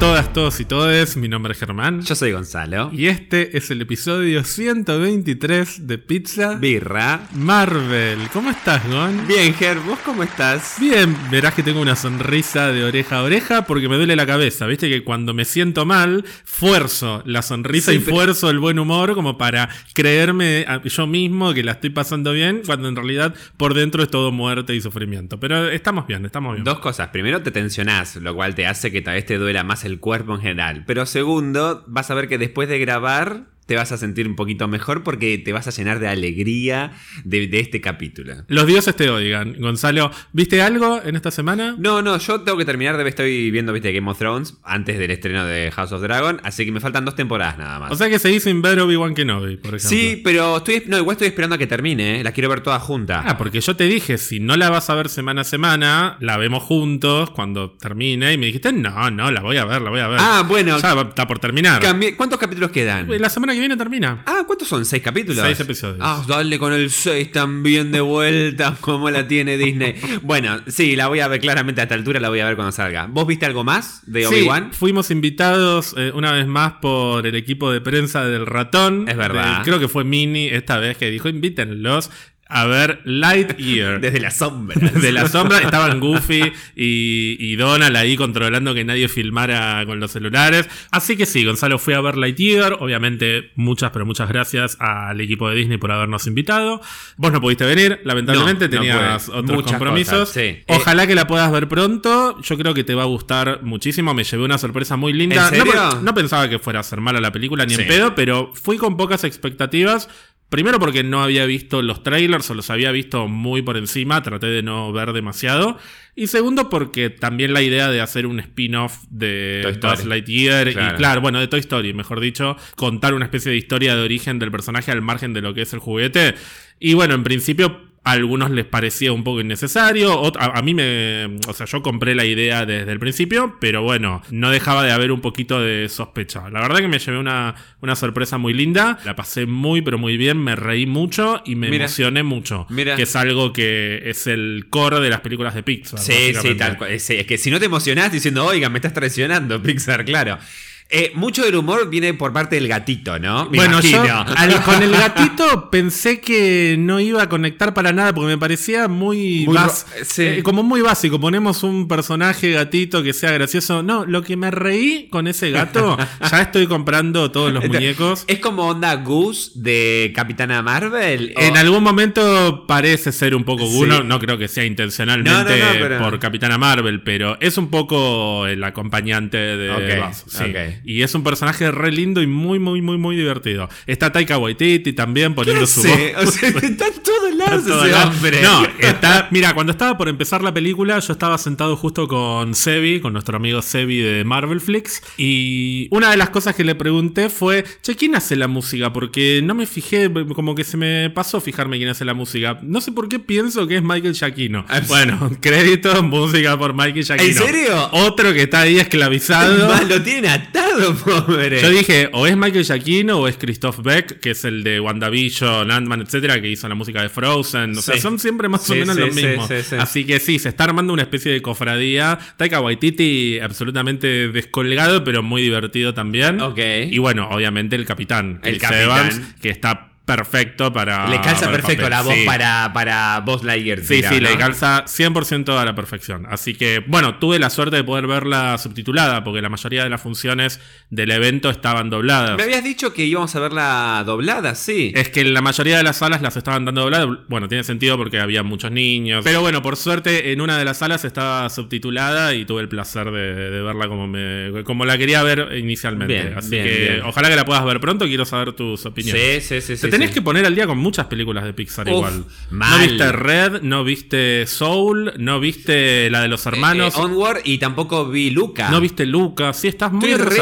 todas, todos y todes. Mi nombre es Germán. Yo soy Gonzalo. Y este es el episodio 123 de Pizza Birra. Marvel. ¿Cómo estás, Gon? Bien, Ger, ¿vos cómo estás? Bien, verás que tengo una sonrisa de oreja a oreja porque me duele la cabeza. Viste que cuando me siento mal, fuerzo la sonrisa Sí, y pero- fuerzo el buen humor como para creerme a- yo mismo que la estoy pasando bien, cuando en realidad por dentro es todo muerte y sufrimiento. Pero estamos bien, estamos bien. Dos cosas. Primero, te tensionás, lo cual te hace que tal vez te duela más el cuerpo en general. Pero segundo, vas a ver que después de grabar te vas a sentir un poquito mejor porque te vas a llenar de alegría de, de este capítulo. Los dioses te oigan. Gonzalo, ¿viste algo en esta semana? No, no, yo tengo que terminar de estoy viendo, viste, Game of Thrones antes del estreno de House of Dragon, así que me faltan dos temporadas nada más. O sea que seguís sin ver Obi-Wan Kenobi, por ejemplo. sí, pero estoy, no, igual estoy esperando a que termine, ¿eh? la quiero ver toda junta. Ah, porque yo te dije, si no la vas a ver semana a semana, la vemos juntos cuando termine. Y me dijiste, no, no, la voy a ver, la voy a ver. Ah, bueno. Ya está por terminar. ¿Cuántos capítulos quedan? La semana que viene termina. Ah, ¿cuántos son? ¿Seis capítulos? Seis episodios. Ah, dale con el 6 también de vuelta, como la tiene Disney. Bueno, sí, la voy a ver claramente a esta altura, la voy a ver cuando salga. ¿Vos viste algo más de Sí, Obi-Wan? fuimos invitados eh, una vez más por el equipo de prensa del ratón. Es verdad. De- creo que fue Mini esta vez que dijo, invítenlos a ver Lightyear. Desde la sombra. De la sombra estaban Goofy y, y Donald ahí controlando que nadie filmara con los celulares. Así que sí, Gonzalo fue a ver Lightyear. Obviamente, muchas, pero muchas gracias al equipo de Disney por habernos invitado. Vos no pudiste venir, lamentablemente No, no tenías pude. otros Muchas compromisos. cosas, sí. Ojalá que la puedas ver pronto. Yo creo que te va a gustar muchísimo. Me llevé una sorpresa muy linda. ¿En No, serio? no pensaba que fuera a ser mala la película ni Sí. en pedo, pero fui con pocas expectativas. Primero porque no había visto los trailers o los había visto muy por encima, traté de no ver demasiado. Y segundo porque también la idea de hacer un spin-off de. Buzz Lightyear y Claro. claro, bueno, de Toy Story, mejor dicho, contar una especie de historia de origen del personaje al margen de lo que es el juguete. Y bueno, en principio a algunos les parecía un poco innecesario. A, a mí me. O sea, yo compré la idea desde el principio, pero bueno, no dejaba de haber un poquito de sospecha. La verdad que me llevé una, una sorpresa muy linda. La pasé muy, pero muy bien. Me reí mucho y me Mira. emocioné mucho. Mira. Que es algo que es el core de las películas de Pixar. Sí, sí, tal cual. Sí, es que si no te emocionás diciendo, oiga, me estás traicionando, Pixar, claro. Eh, mucho del humor viene por parte del gatito, ¿no? Me bueno, yo imagino. al- con el gatito pensé que no iba a conectar para nada porque me parecía muy, Muy sí. eh, como muy básico. Ponemos un personaje gatito que sea gracioso. No, lo que me reí con ese gato, ya estoy comprando todos los muñecos. ¿Es como onda Goose de Capitana Marvel? ¿O- En algún momento parece ser un poco Sí. Guno, no creo que sea intencionalmente No, no, no, pero- por Capitana Marvel, pero es un poco el acompañante de Ok, Buzz, sí. ok. Y es un personaje re lindo y muy, muy, muy, muy divertido. Está Taika Waititi también poniendo su voz. o sea, está en todos lados Todo ese lado. hombre. No, está. Mira, cuando estaba por empezar la película, yo estaba sentado justo con Sebi, con nuestro amigo Sebi de Marvel Flix. Y una de las cosas que le pregunté fue: Che, ¿quién hace la música? Porque no me fijé, como que se me pasó fijarme quién hace la música. No sé por qué pienso que es Michael Giacchino. Ah, Bueno, crédito, música por Michael Giacchino. ¿En serio? Otro que está ahí esclavizado. Lo tienen atado, pobre. Yo dije, o es Michael Giacchino o es Christoph Beck, que es el de WandaVision, Ant-Man, etcétera, que hizo la música de Frozen. O sea, Sí. son siempre más o menos sí, los mismos. sí, sí. Así que sí, se está armando una especie de cofradía. Taika Waititi, absolutamente descolgado, pero muy divertido también. Ok. Y bueno, obviamente el capitán. El Chris capitán. Evans, que está perfecto para. Le calza para perfecto la voz Sí. para, para Buzz Lightyear. Sí, dirá, sí, ¿no? le calza 100% a la perfección. Así que, bueno, tuve la suerte de poder verla subtitulada, porque la mayoría de las funciones del evento estaban dobladas. Me habías dicho que íbamos a verla doblada, sí. Es que en la mayoría de las salas las estaban dando dobladas. Bueno, tiene sentido porque había muchos niños. Pero bueno, por suerte, en una de las salas estaba subtitulada y tuve el placer de, de verla como, me, como la quería ver inicialmente. Bien, Así bien, que bien. ojalá que la puedas ver pronto. Quiero saber tus opiniones. Sí, sí, sí, tenés que poner al día con muchas películas de Pixar Uf, igual. No mal. viste Red, no viste Soul, no viste la de los hermanos, Eh, Onward y tampoco vi Luca. no viste Luca. Sí, estás muy estoy, re,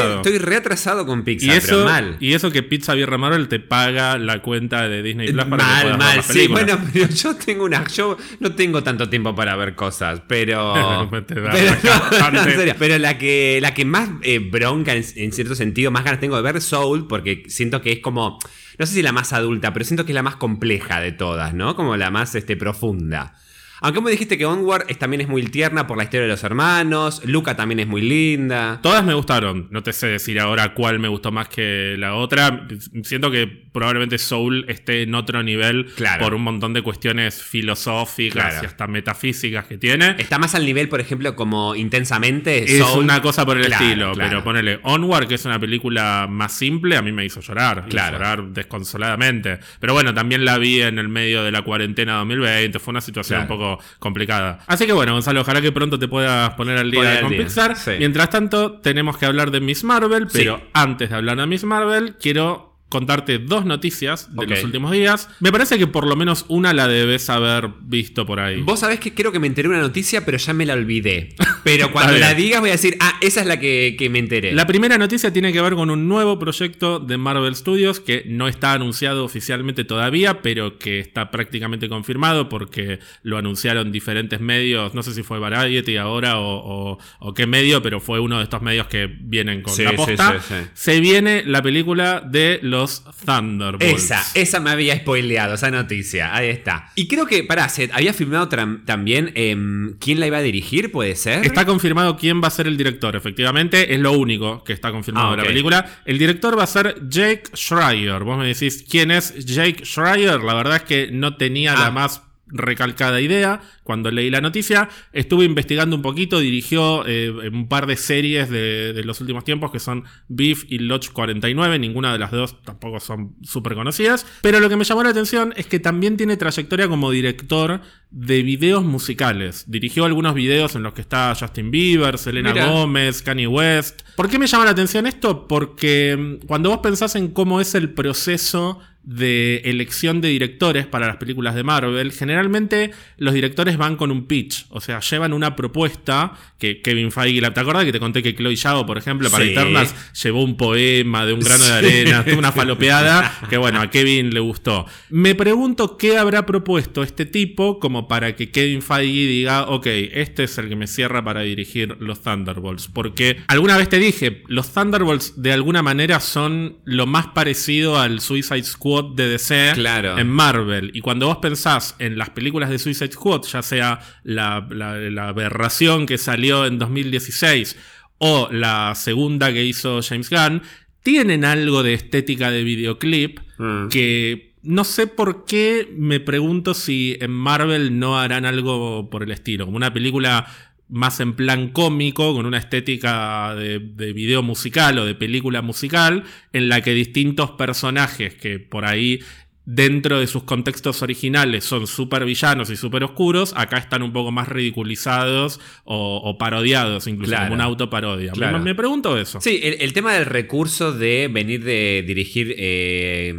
atrasado. estoy con y Pixar, eso, pero mal. y eso que Pizza Birra Marvel te paga la cuenta de Disney Plus para que mal, ver mal. las Sí, bueno, pero yo tengo una. Yo no tengo tanto tiempo para ver cosas, pero. Pero, serio, la que, la que más eh, bronca en, en cierto sentido, más ganas tengo de ver Soul, porque siento que es como. No sé si la más adulta, pero siento que es la más compleja de todas, ¿no? Como la más este, profunda. Aunque me dijiste que Onward es, también es muy tierna por la historia de los hermanos, Luca también es muy linda. Todas me gustaron. No te sé decir ahora cuál me gustó más que la otra. Siento que probablemente Soul esté en otro nivel Claro. por un montón de cuestiones filosóficas Claro. y hasta metafísicas que tiene. Está más al nivel, por ejemplo, como intensamente. Es Soul. una cosa por el Claro, estilo, pero ponele Onward, que es una película más simple, a mí me hizo llorar. Hizo Claro. llorar desconsoladamente. Pero bueno, también la vi en el medio de la cuarentena 2020. Fue una situación un poco complicada. Así que bueno, Gonzalo, ojalá que pronto te puedas poner al día Poner al con día, Pixar. sí. Mientras tanto, tenemos que hablar de Miss Marvel, Sí. pero antes de hablar de Miss Marvel, quiero contarte dos noticias de los últimos días. Me parece que por lo menos una la debes haber visto por ahí. Vos sabés que creo que me enteré una noticia, pero ya me la olvidé. Pero cuando la digas voy a decir, ah, esa es la que, que me enteré. La primera noticia tiene que ver con un nuevo proyecto de Marvel Studios que no está anunciado oficialmente todavía, pero que está prácticamente confirmado porque lo anunciaron diferentes medios. No sé si fue Variety ahora o, o- o qué medio, pero fue uno de estos medios que vienen con Sí, la posta. sí, sí. Se viene la película de los Thunderbolts. Esa, esa me había spoileado, esa noticia. Ahí está. Y creo que, pará, se había filmado tram- también em, quién la iba a dirigir, ¿puede ser? Está confirmado quién va a ser el director, efectivamente. Es lo único que está confirmado Ah, de la ok. película. El director va a ser Jake Schreier. Vos me decís quién es Jake Schreier. La verdad es que no tenía Ah. la más recalcada idea cuando leí la noticia. Estuve investigando un poquito, dirigió eh, un par de series de, de los últimos tiempos que son Beef y Lodge 49. Ninguna de las dos tampoco son súper conocidas. Pero lo que me llamó la atención es que también tiene trayectoria como director de videos musicales. Dirigió algunos videos en los que está Justin Bieber, Selena Mira. Gómez, Kanye West. ¿Por qué me llama la atención esto? Porque mm, cuando vos pensás en cómo es el proceso de elección de directores para las películas de Marvel, generalmente los directores van con un pitch, o sea, llevan una propuesta que Kevin Feige, ¿te acordás que te conté que Chloe Zhao, por ejemplo, para Sí. Eternals llevó un poema de un grano de arena, tuvo una falopeada que bueno, a Kevin le gustó. Me pregunto qué habrá propuesto este tipo como para que Kevin Feige diga, ok, este es el que me cierra para dirigir los Thunderbolts, porque alguna vez te dije, los Thunderbolts de alguna manera son lo más parecido al Suicide Squad de DC Claro. en Marvel. Y cuando vos pensás en las películas de Suicide Squad, ya sea la, la- la aberración que salió en 2016 o la segunda que hizo James Gunn, tienen algo de estética de videoclip Mm. que no sé por qué me pregunto si en Marvel no harán algo por el estilo, como una película más en plan cómico, con una estética de, de video musical o de película musical, en la que distintos personajes que por ahí dentro de sus contextos originales son súper villanos y súper oscuros, acá están un poco más ridiculizados o, o parodiados, incluso Claro. como una autoparodia. Claro. Me, me pregunto eso. Sí, el, el tema del recurso de venir de dirigir, eh,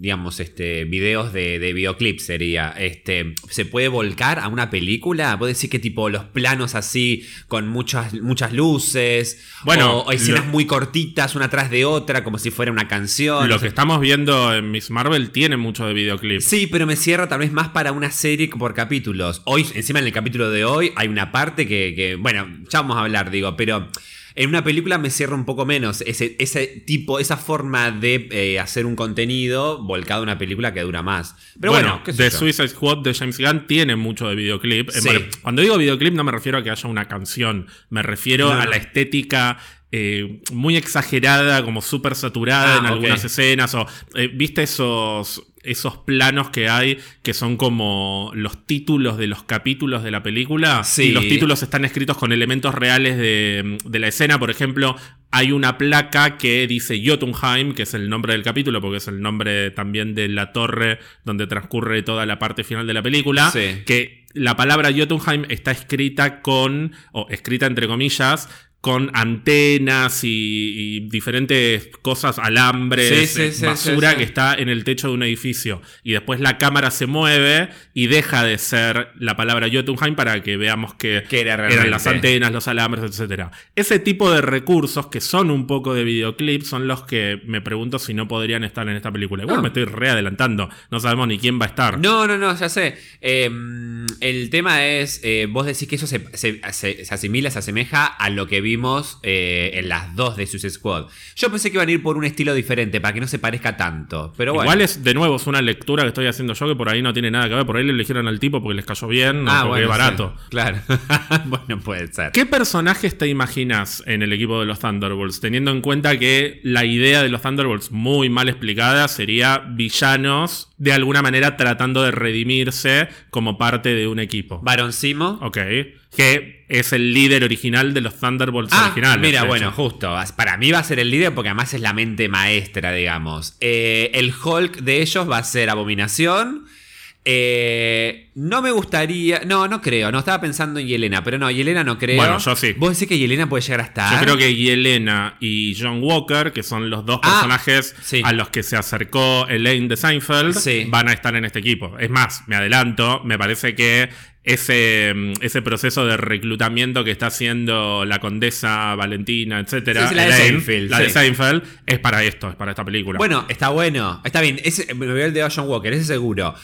digamos, este, videos de, de videoclips sería, este, ¿se puede volcar a una película? ¿Puedo decir que tipo los planos así, con muchas, muchas luces? Bueno, o, o escenas lo- muy cortitas, una tras de otra, como si fuera una canción. Lo que estamos viendo en Miss Marvel tiene mucho de videoclip. Sí, pero me cierra tal vez más para una serie por capítulos. Hoy, encima en el capítulo de hoy, hay una parte que, que, bueno, ya vamos a hablar, digo, pero en una película me cierra un poco menos ese, ese tipo, esa forma de eh, hacer un contenido volcado a una película que dura más. Pero bueno, sé The. Suicide Squad de James Gunn tiene mucho de videoclip. Sí. Eh, Cuando digo videoclip no me refiero a que haya una canción, me refiero No, a la estética eh, muy exagerada, como súper saturada Ah, en algunas escenas. O, eh, ¿Viste esos, esos planos que hay que son como los títulos de los capítulos de la película? Sí. Y los títulos están escritos con elementos reales de, de la escena. Por ejemplo, hay una placa que dice Jotunheim, que es el nombre del capítulo, porque es el nombre también de la torre donde transcurre toda la parte final de la película. Sí. Que la palabra Jotunheim está escrita con, o escrita entre comillas, con antenas y, y diferentes cosas, alambres, Sí, sí, sí, basura sí, que está en el techo de un edificio. Y después la cámara se mueve y deja de ser la palabra Jotunheim para que veamos que, Que era eran las antenas, los alambres, etcétera. Ese tipo de recursos que son un poco de videoclip son los que me pregunto si no podrían estar en esta película. Igual me estoy readelantando. No sabemos ni quién va a estar. No, no, no, ya sé. Eh, el tema es, eh, vos decís que eso se, se- se- se asimila, se asemeja a lo que vimos vimos eh, en las dos de Suicide Squad. Yo pensé que iban a ir por un estilo diferente, para que no se parezca tanto. Pero bueno. Igual es, de nuevo, es una lectura que estoy haciendo yo que por ahí no tiene nada que ver. Por ahí le eligieron al tipo porque les cayó bien o Ah, porque es barato. sí, claro. bueno, puede ser. ¿Qué personajes te imaginas en el equipo de los Thunderbolts? Teniendo en cuenta que la idea de los Thunderbolts, muy mal explicada, sería villanos de alguna manera tratando de redimirse como parte de un equipo. Baron Simo. Ok. Que es el líder original de los Thunderbolts Ah, originales. mira, bueno, justo. Para mí va a ser el líder porque además es la mente maestra, digamos. Eh, el Hulk de ellos va a ser Abominación. Eh, no me gustaría. No, no creo. No estaba pensando en Yelena, pero no, Yelena no creo. Bueno, yo sí. ¿Vos decís que Yelena puede llegar a estar? Yo creo que Yelena y John Walker, que son los dos Ah, personajes sí. a los que se acercó Elaine de Seinfeld, Sí. van a estar en este equipo. Es más, me adelanto, me parece que ese, mm, ese proceso de reclutamiento que está haciendo la condesa Valentina, etcétera, Sí, la de Elaine, Seinfeld, la de. Seinfeld, es para esto, es para esta película. Bueno, está bueno. Está bien. Ese, me voy al de John Walker, ese seguro.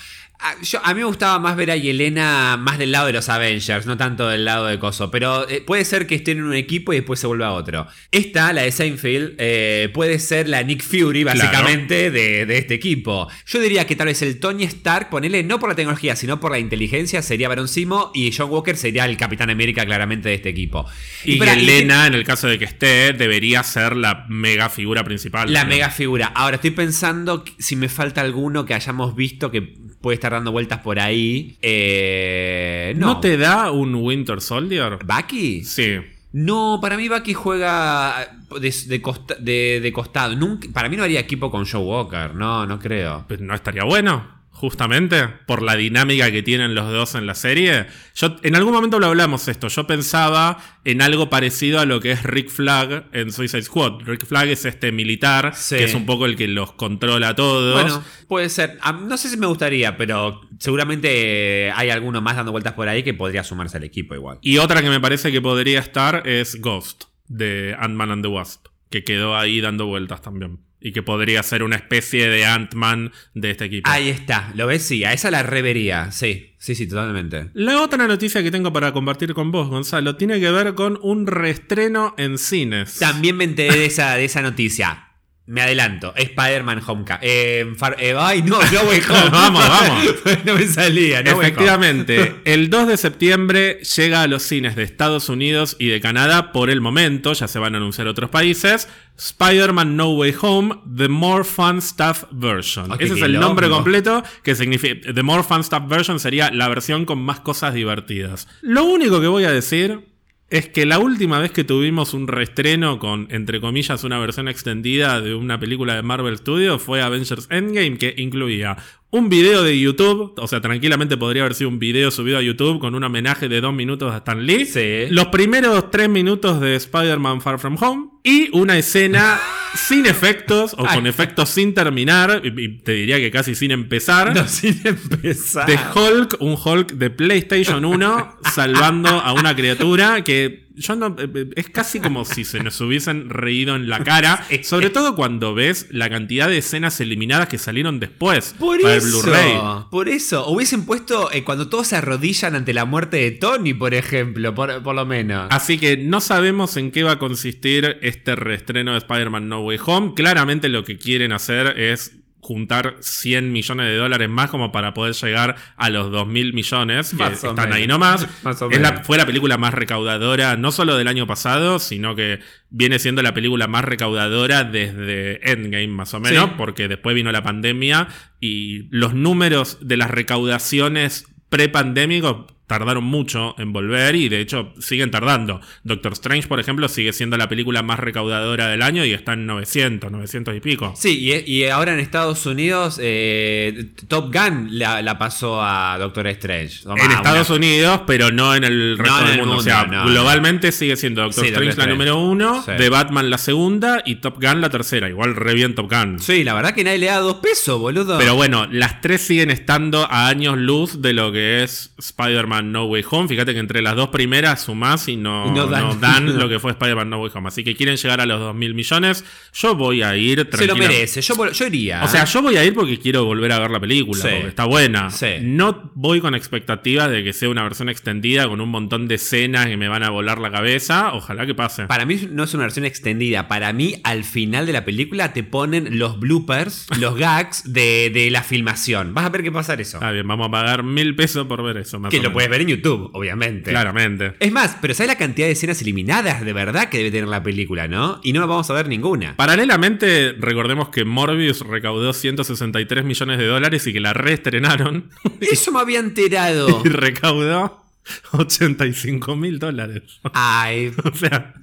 A, yo- a mí me gustaba más ver a Yelena más del lado de los Avengers, no tanto del lado de Coso. Pero eh, puede ser que estén en un equipo y después se vuelva otro. Esta, la de Seinfeld, eh, puede ser la Nick Fury, básicamente, de, de este equipo. Yo diría que tal vez el Tony Stark, ponele no por la tecnología, sino por la inteligencia, sería Baron Simo y John Walker sería el Capitán América, claramente, de este equipo. y espera, Yelena, en el caso de que esté, debería ser la mega figura principal. La mega figura. Ahora estoy pensando si me falta alguno que hayamos visto que puede estar dando vueltas por ahí. Eh, no. ¿No te da un Winter Soldier? ¿Bucky? Sí. No, para mí Bucky juega de, de costa- de- de costado. Nunca, para mí no haría equipo con Joe Walker. No, no creo. Pues no estaría bueno, justamente, por la dinámica que tienen los dos en la serie. Yo, en algún momento lo hablamos esto. Yo pensaba en algo parecido a lo que es Rick Flag en Suicide Squad. Rick Flag es este militar Sí. que es un poco el que los controla a todos. Bueno, puede ser. Ah, No sé si me gustaría, pero seguramente hay alguno más dando vueltas por ahí que podría sumarse al equipo igual. Y otra que me parece que podría estar es Ghost, de Ant-Man and the Wasp, que quedó ahí dando vueltas también. Y que podría ser una especie de Ant-Man de este equipo. Ahí está, ¿lo ves? Sí, a esa la revería. Sí, sí, sí, totalmente. La otra noticia que tengo para compartir con vos, Gonzalo, tiene que ver con un reestreno en cines. También me enteré de esa, de esa noticia. Me adelanto. Spider-Man Homecoming. Eh, eh, ay, no, no Way Home. Vamos, vamos. no me salía, no. Efectivamente, el 2 de septiembre llega a los cines de Estados Unidos y de Canadá por el momento, ya se van a anunciar otros países, Spider-Man No Way Home, The More Fun Stuff Version. Ese es el nombre completo, que significa, The More Fun Stuff Version sería la versión con más cosas divertidas. Lo único que voy a decir es que la última vez que tuvimos un reestreno con, entre comillas, una versión extendida de una película de Marvel Studios fue Avengers Endgame, que incluía un video de YouTube, o sea, tranquilamente podría haber sido un video subido a YouTube con un homenaje de dos minutos a Stan Lee, Sí. los primeros tres minutos de Spider-Man Far From Home y una escena sin efectos o con efectos sin terminar, y y te diría que casi sin empezar. No, sin empezar. De Hulk, un Hulk de PlayStation 1 salvando a una criatura que yo no eh, es casi como si se nos hubiesen reído en la cara, sobre todo cuando ves la cantidad de escenas eliminadas que salieron después Por para el eso, Blu-ray. por eso. Hubiesen puesto eh, cuando todos se arrodillan ante la muerte de Tony, por ejemplo, por, por lo menos. Así que no sabemos en qué va a consistir este reestreno de Spider-Man No Way Home. Claramente lo que quieren hacer es juntar 100 millones de dólares más como para poder llegar a los 2 mil millones que están menos. ahí nomás. Es la- fue la película más recaudadora no solo del año pasado, sino que viene siendo la película más recaudadora desde Endgame más o menos, Sí. porque después vino la pandemia y los números de las recaudaciones pre-pandémicos tardaron mucho en volver y de hecho siguen tardando. Doctor Strange, por ejemplo, sigue siendo la película más recaudadora del año y está en 900, 900 y pico. Sí, y, y ahora en Estados Unidos eh, Top Gun la, la pasó a Doctor Strange. En una- Estados Unidos, pero no en el resto en del el mundo. O sea, no. globalmente sigue siendo Doctor Sí, Doctor Strange la número uno, Sí. The Batman la segunda y Top Gun la tercera. Igual re bien Top Gun. Sí, la verdad que nadie le da dos pesos, boludo. Pero bueno, las tres siguen estando a años luz de lo que es Spider-Man Spider-Man No Way Home. Fíjate que entre las dos primeras sumás y no, no dan. no dan lo que fue Spider-Man No Way Home. Así que quieren llegar a los 2 mil millones. Yo voy a ir Se lo merece. Yo, iría. O sea, yo voy a ir porque quiero volver a ver la película, Sí. porque está buena. Sí. No voy con expectativas de que sea una versión extendida con un montón de escenas que me van a volar la cabeza. Ojalá que pase. Para mí no es una versión extendida. Para mí, al final de la película te ponen los bloopers, los gags de, de la filmación. Vas a ver qué pasa eso. Está bien, vamos a pagar mil pesos por ver eso. Más que o lo menos. Puedes ver en YouTube, obviamente. Claramente. Es más, pero ¿sabes la cantidad de escenas eliminadas de verdad que debe tener la película, no? Y no vamos a ver ninguna. Paralelamente, recordemos que Morbius recaudó 163 millones de dólares y que la reestrenaron Eso me había enterado. y recaudó 85 mil dólares. Ay, O sea,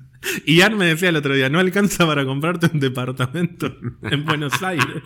Ian me decía el otro día, no alcanza para comprarte un departamento en Buenos Aires.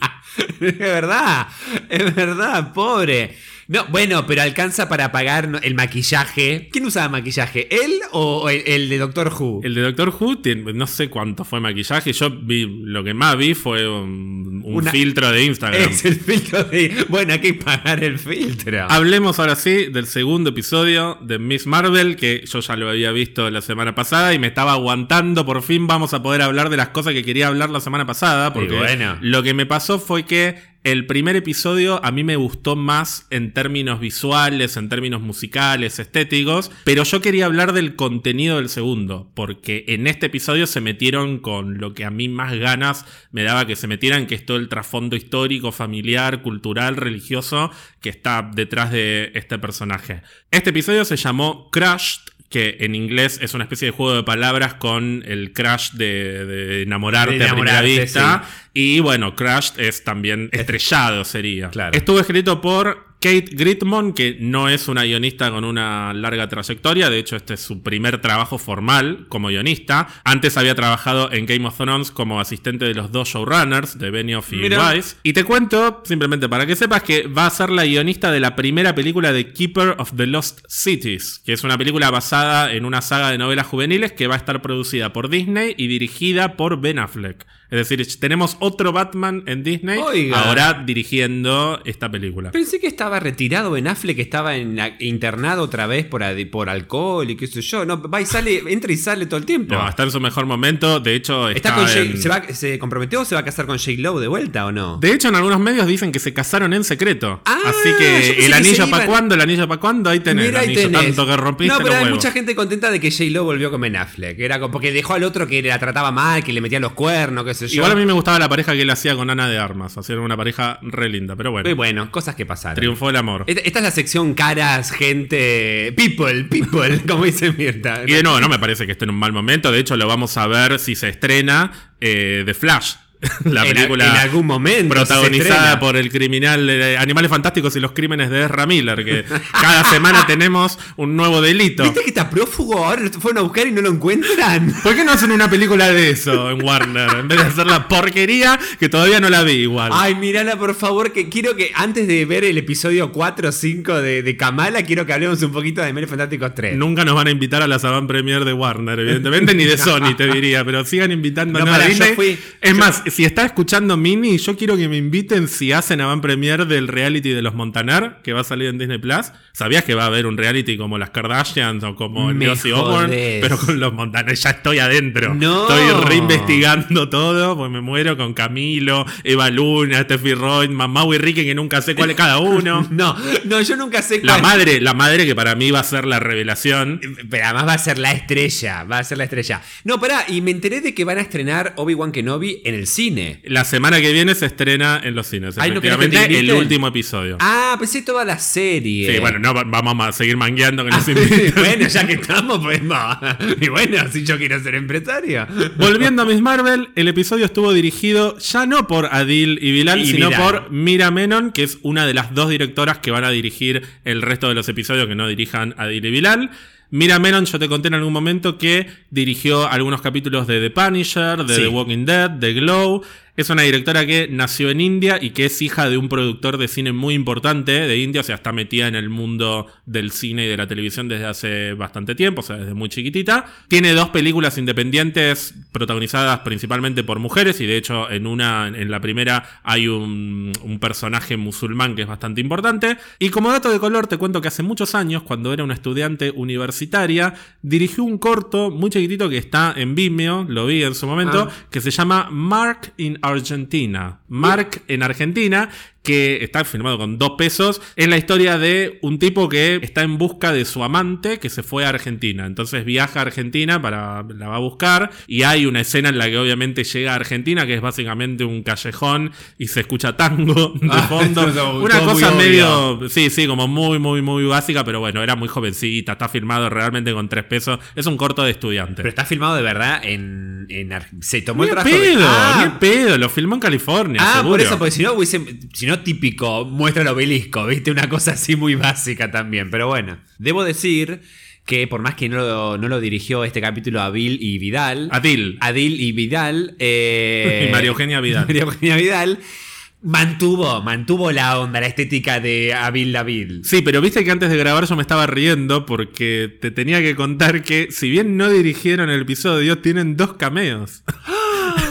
es verdad, es verdad, pobre. No, bueno, pero alcanza para pagar el maquillaje. ¿Quién usaba maquillaje? ¿Él o el, el de Doctor Who? El de Doctor Who, no sé cuánto fue maquillaje. Yo vi, lo que más vi fue un, un Una- filtro de Instagram. Es el filtro de. Bueno, hay que pagar el filtro. Hablemos ahora sí del segundo episodio de Miss Marvel, que yo ya lo había visto la semana pasada y me estaba aguantando. Por fin vamos a poder hablar de las cosas que quería hablar la semana pasada. Porque bueno. lo que me pasó fue que el primer episodio a mí me gustó más en términos visuales, en términos musicales, estéticos, pero yo quería hablar del contenido del segundo, porque en este episodio se metieron con lo que a mí más ganas me daba que se metieran, que es todo el trasfondo histórico, familiar, cultural, religioso que está detrás de este personaje. Este episodio se llamó Crushed, que en inglés es una especie de juego de palabras con el crash de, de enamorarte, De a primera vista. Y bueno, Crushed es también estrellado, sería. Claro. Estuvo escrito por Kate Gritmon, que no es una guionista con una larga trayectoria. De hecho, este es su primer trabajo formal como guionista. Antes había trabajado en Game of Thrones como asistente de los dos showrunners, de Benioff y. Weiss. Y te cuento, simplemente para que sepas, que va a ser la guionista de la primera película de Keeper of the Lost Cities, que es una película basada en una saga de novelas juveniles que va a estar producida por Disney y dirigida por Ben Affleck. Es decir, tenemos otro Batman en Disney Oiga. ahora dirigiendo esta película. Pensé que estaba retirado Ben Affleck, que estaba en internado otra vez por, alcohol y qué sé yo. No, va y sale, entra y sale todo el tiempo. No, está en su mejor momento. De hecho, está, ¿Está con J- en- ¿se, va- ¿Se comprometió o se va a casar con J. Lowe de vuelta o no? De hecho, en algunos medios dicen que se casaron en secreto. Ah, Así que el que se anillo para cuándo, el anillo para cuándo, ahí tenés Mira, el ahí anillo tenés. tanto que rompiste No, pero hay mucha gente contenta de que J. Lo volvió con Ben Affleck. Era porque dejó al otro que la trataba mal, que le metía los cuernos, qué sé yo. Igual a mí me gustaba la pareja que él hacía con Ana de Armas. Hacían una pareja re linda, pero bueno. Y bueno, cosas que pasaron. Triunfó el amor. Esta, esta es la sección caras, gente, people, people, como dice Mirta. Y de nuevo, no me parece que esté en un mal momento. De hecho, lo vamos a ver si se estrena eh, The Flash. La película en algún momento protagonizada por el criminal de Animales Fantásticos y los crímenes de Ezra Miller, que cada semana tenemos un nuevo delito. ¿Viste que está prófugo? Ahora lo fueron a buscar y no lo encuentran. ¿Por qué no hacen una película de eso en Warner? En vez de hacer la porquería que todavía no la vi igual. Ay, mirala por favor, que quiero que antes de ver el episodio 4 o 5 de, de Kamala, quiero que hablemos un poquito de Animales Fantásticos 3. Nunca nos van a invitar a la Saban Premier de Warner, evidentemente, ni de Sony, te diría, pero sigan invitando No, a Disney. fui- es yo- más, si está escuchando Mini, yo quiero que me inviten si hacen Avan Premier del reality de los Montaner, que va a salir en Disney Plus. ¿Sabías que va a haber un reality como las Kardashians o como el Ozzy Osbourne? Pero con los Montaner, ya estoy adentro. No. Estoy reinvestigando todo, pues me muero con Camilo, Eva Luna, Steffi Roy, Mamá y Ricky, que nunca sé cuál es cada uno. No, no, yo nunca sé La cuál- madre, la madre que para mí va a ser la revelación. Pero además va a ser la estrella, va a ser la estrella. No, pará, y me enteré de que van a estrenar Obi-Wan Kenobi en el cine. La semana que viene se estrena en los cines. Ay, ¿no que efectivamente, el último episodio. Ah, pensé toda la serie. Sí, bueno, no, va- vamos a seguir mangueando que nos inviten. bueno, ya que estamos, pues va. Y bueno, si yo quiero ser empresario. Volviendo a Miss Marvel, el episodio estuvo dirigido ya no por Adil y Bilal, Y sino Bilal. por Mira Menon, que es una de las dos directoras que van a dirigir el resto de los episodios que no dirijan Adil y Bilal. Mira Menon, yo te conté en algún momento que dirigió algunos capítulos de The Punisher, de Sí. The Walking Dead, de Glow. Es una directora que nació en India y que es hija de un productor de cine muy importante de India, o sea, está metida en el mundo del cine y de la televisión desde hace bastante tiempo, o sea, desde muy chiquitita. Tiene dos películas independientes protagonizadas principalmente por mujeres y de hecho en una, en la primera hay un, un personaje musulmán que es bastante importante. Y como dato de color te cuento que hace muchos años, cuando era una estudiante universitaria, dirigió un corto muy chiquitito que está en Vimeo, lo vi en su momento, Ah. que se llama Mark in Argentina. Mark en Argentina, que está firmado con dos pesos. Es la historia de un tipo que está en busca de su amante que se fue a Argentina. Entonces viaja a Argentina para la va a buscar. Y hay una escena en la que obviamente llega a Argentina, que es básicamente un callejón y se escucha tango de Ah, fondo. todo- una cosa obvio. medio. Sí, sí, como muy, muy, muy básica, pero bueno, era muy jovencita. Está firmado realmente con tres pesos. Es un corto de estudiante. Pero está filmado de verdad en. en se tomó el trabajo. de- pedo, Ah, ni en pedo. Lo filmó en California. Ah, seguro. por eso, porque si no hubiese. Si no, típico, muestra el obelisco, ¿viste? Una cosa así muy básica también. Pero bueno, debo decir que por más que no lo, no lo dirigió este capítulo Adil y Vidal. Adil. Adil y Vidal. eh, Y María Eugenia Vidal. María Eugenia Vidal. Mantuvo, mantuvo la onda, la estética de Abil David. Sí, pero viste que antes de grabar yo me estaba riendo porque te tenía que contar que si bien no dirigieron el episodio, tienen dos cameos.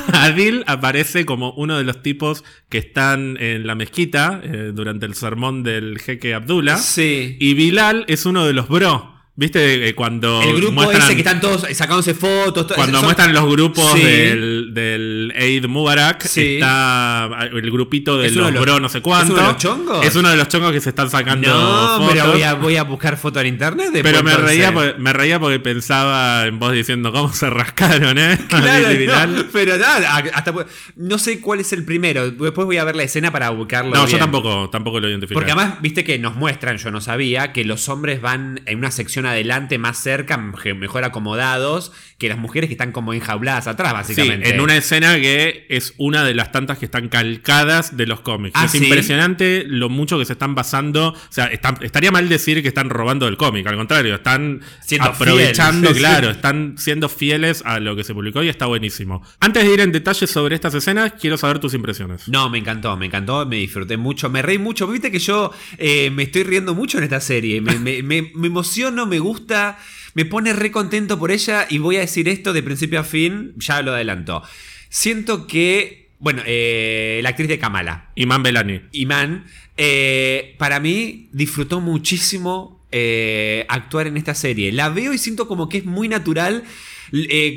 Adil aparece como uno de los tipos que están en la mezquita eh, durante el sermón del jeque Abdullah. Sí. Y Bilal es uno de los bro. ¿Viste? Eh, Cuando El grupo muestran- ese que están todos sacándose fotos. to- Cuando son- muestran los grupos Sí. del, del Eid Mubarak, Sí. está el grupito de ¿Es uno los, de los- bro no sé cuánto. ¿es uno de los chongos? Es uno de los chongos que se están sacando No, fotos. pero voy a, voy a buscar foto en internet. después, Pero me entonces. reía, porque, me reía porque pensaba en vos diciendo cómo se rascaron, ¿eh? Claro, no, pero nada, hasta no sé cuál es el primero. Después voy a ver la escena para ubicarlo. No, yo tampoco, tampoco lo identifico. Porque además, viste que nos muestran, yo no sabía, que los hombres van en una sección adelante más cerca, mej- mejor acomodados, que las mujeres que están como enjauladas atrás, Sí, básicamente. en una escena que es una de las tantas que están calcadas de los cómics. Ah, es ¿sí? impresionante lo mucho que se están basando. O sea, estaría mal decir que están robando del cómic, al contrario, están Siendo aprovechando, fieles. claro, están siendo fieles a lo que se publicó y está buenísimo. Antes de ir en detalles sobre estas escenas, quiero saber tus impresiones. No, me encantó, me encantó, me disfruté mucho, me reí mucho. Viste que yo eh, me estoy riendo mucho en esta serie. Me, me- me- me emociono, me gusta, me pone re contento por ella. Y voy a decir esto de principio a fin, ya lo adelanto. Siento que, bueno, eh, la actriz de Kamala, Iman Belani. Iman, eh, para mí disfrutó muchísimo eh, actuar en esta serie. La veo y siento como que es muy natural.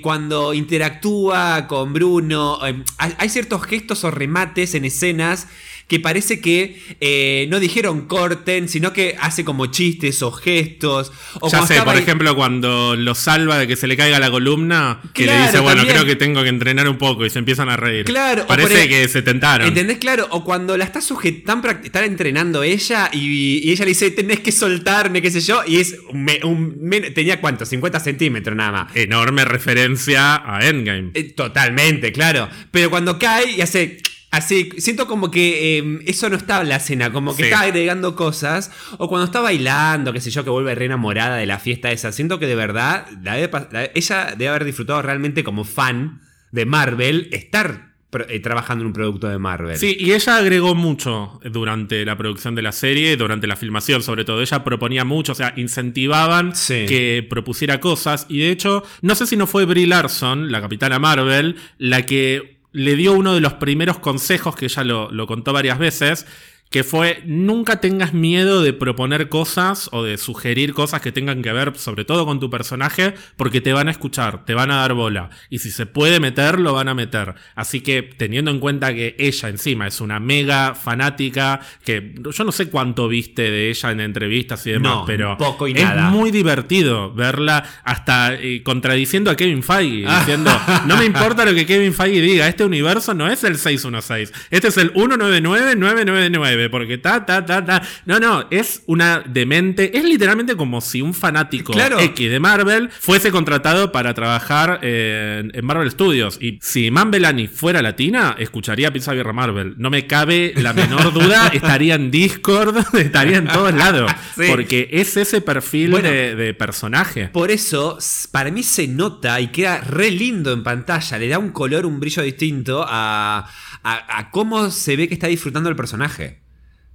cuando interactúa con Bruno, hay ciertos gestos o remates en escenas que parece que eh, no dijeron corten, sino que hace como chistes o gestos. O ya sé, por ahí- ejemplo, cuando lo salva de que se le caiga la columna, que le dice, bueno, también. creo que tengo que entrenar un poco y se empiezan a reír. Claro, Parece e- que se tentaron. ¿Entendés? Claro, o cuando la está sujetando, está entrenando ella y, y ella le dice, tenés que soltarme, qué sé yo, y es un, un tenía cuánto, 50 centímetros nada más. Enorme referencia a Endgame. Eh, totalmente, claro. Pero cuando cae y hace así, siento como que eh, eso no estaba en la escena, como que Sí. está agregando cosas, o cuando está bailando, qué sé yo, que vuelve re enamorada de la fiesta esa, siento que de verdad, la la- ella debe haber disfrutado realmente como fan de Marvel, estar eh, trabajando en un producto de Marvel. Sí, y ella agregó mucho durante la producción de la serie, durante la filmación sobre todo. Ella proponía mucho, o sea, incentivaban Sí. que propusiera cosas. Y de hecho, no sé si no fue Brie Larson, la capitana Marvel, la que le dio uno de los primeros consejos, que ella lo, lo contó varias veces, que fue nunca tengas miedo de proponer cosas o de sugerir cosas que tengan que ver sobre todo con tu personaje, porque te van a escuchar, te van a dar bola. Y si se puede meter, lo van a meter. Así que teniendo en cuenta que ella encima es una mega fanática, que yo no sé cuánto viste de ella en entrevistas y demás, No, pero poco y es nada. muy divertido verla hasta eh, contradiciendo a Kevin Feige, diciendo, no me importa lo que Kevin Feige diga, este universo no es el 616, este es el 199999, porque ta, ta, ta, ta. No, no, es una demente. Es literalmente como si un fanático Claro. X de Marvel fuese contratado para trabajar en Marvel Studios. Y si Man Belani fuera latina, escucharía Pizza Guerra Marvel. No me cabe la menor duda, estaría en Discord, estaría en todos lados. Sí. Porque es ese perfil Bueno. de, de personaje. Por eso, para mí se nota y queda re lindo en pantalla. Le da un color, un brillo distinto a, a- a cómo se ve que está disfrutando el personaje.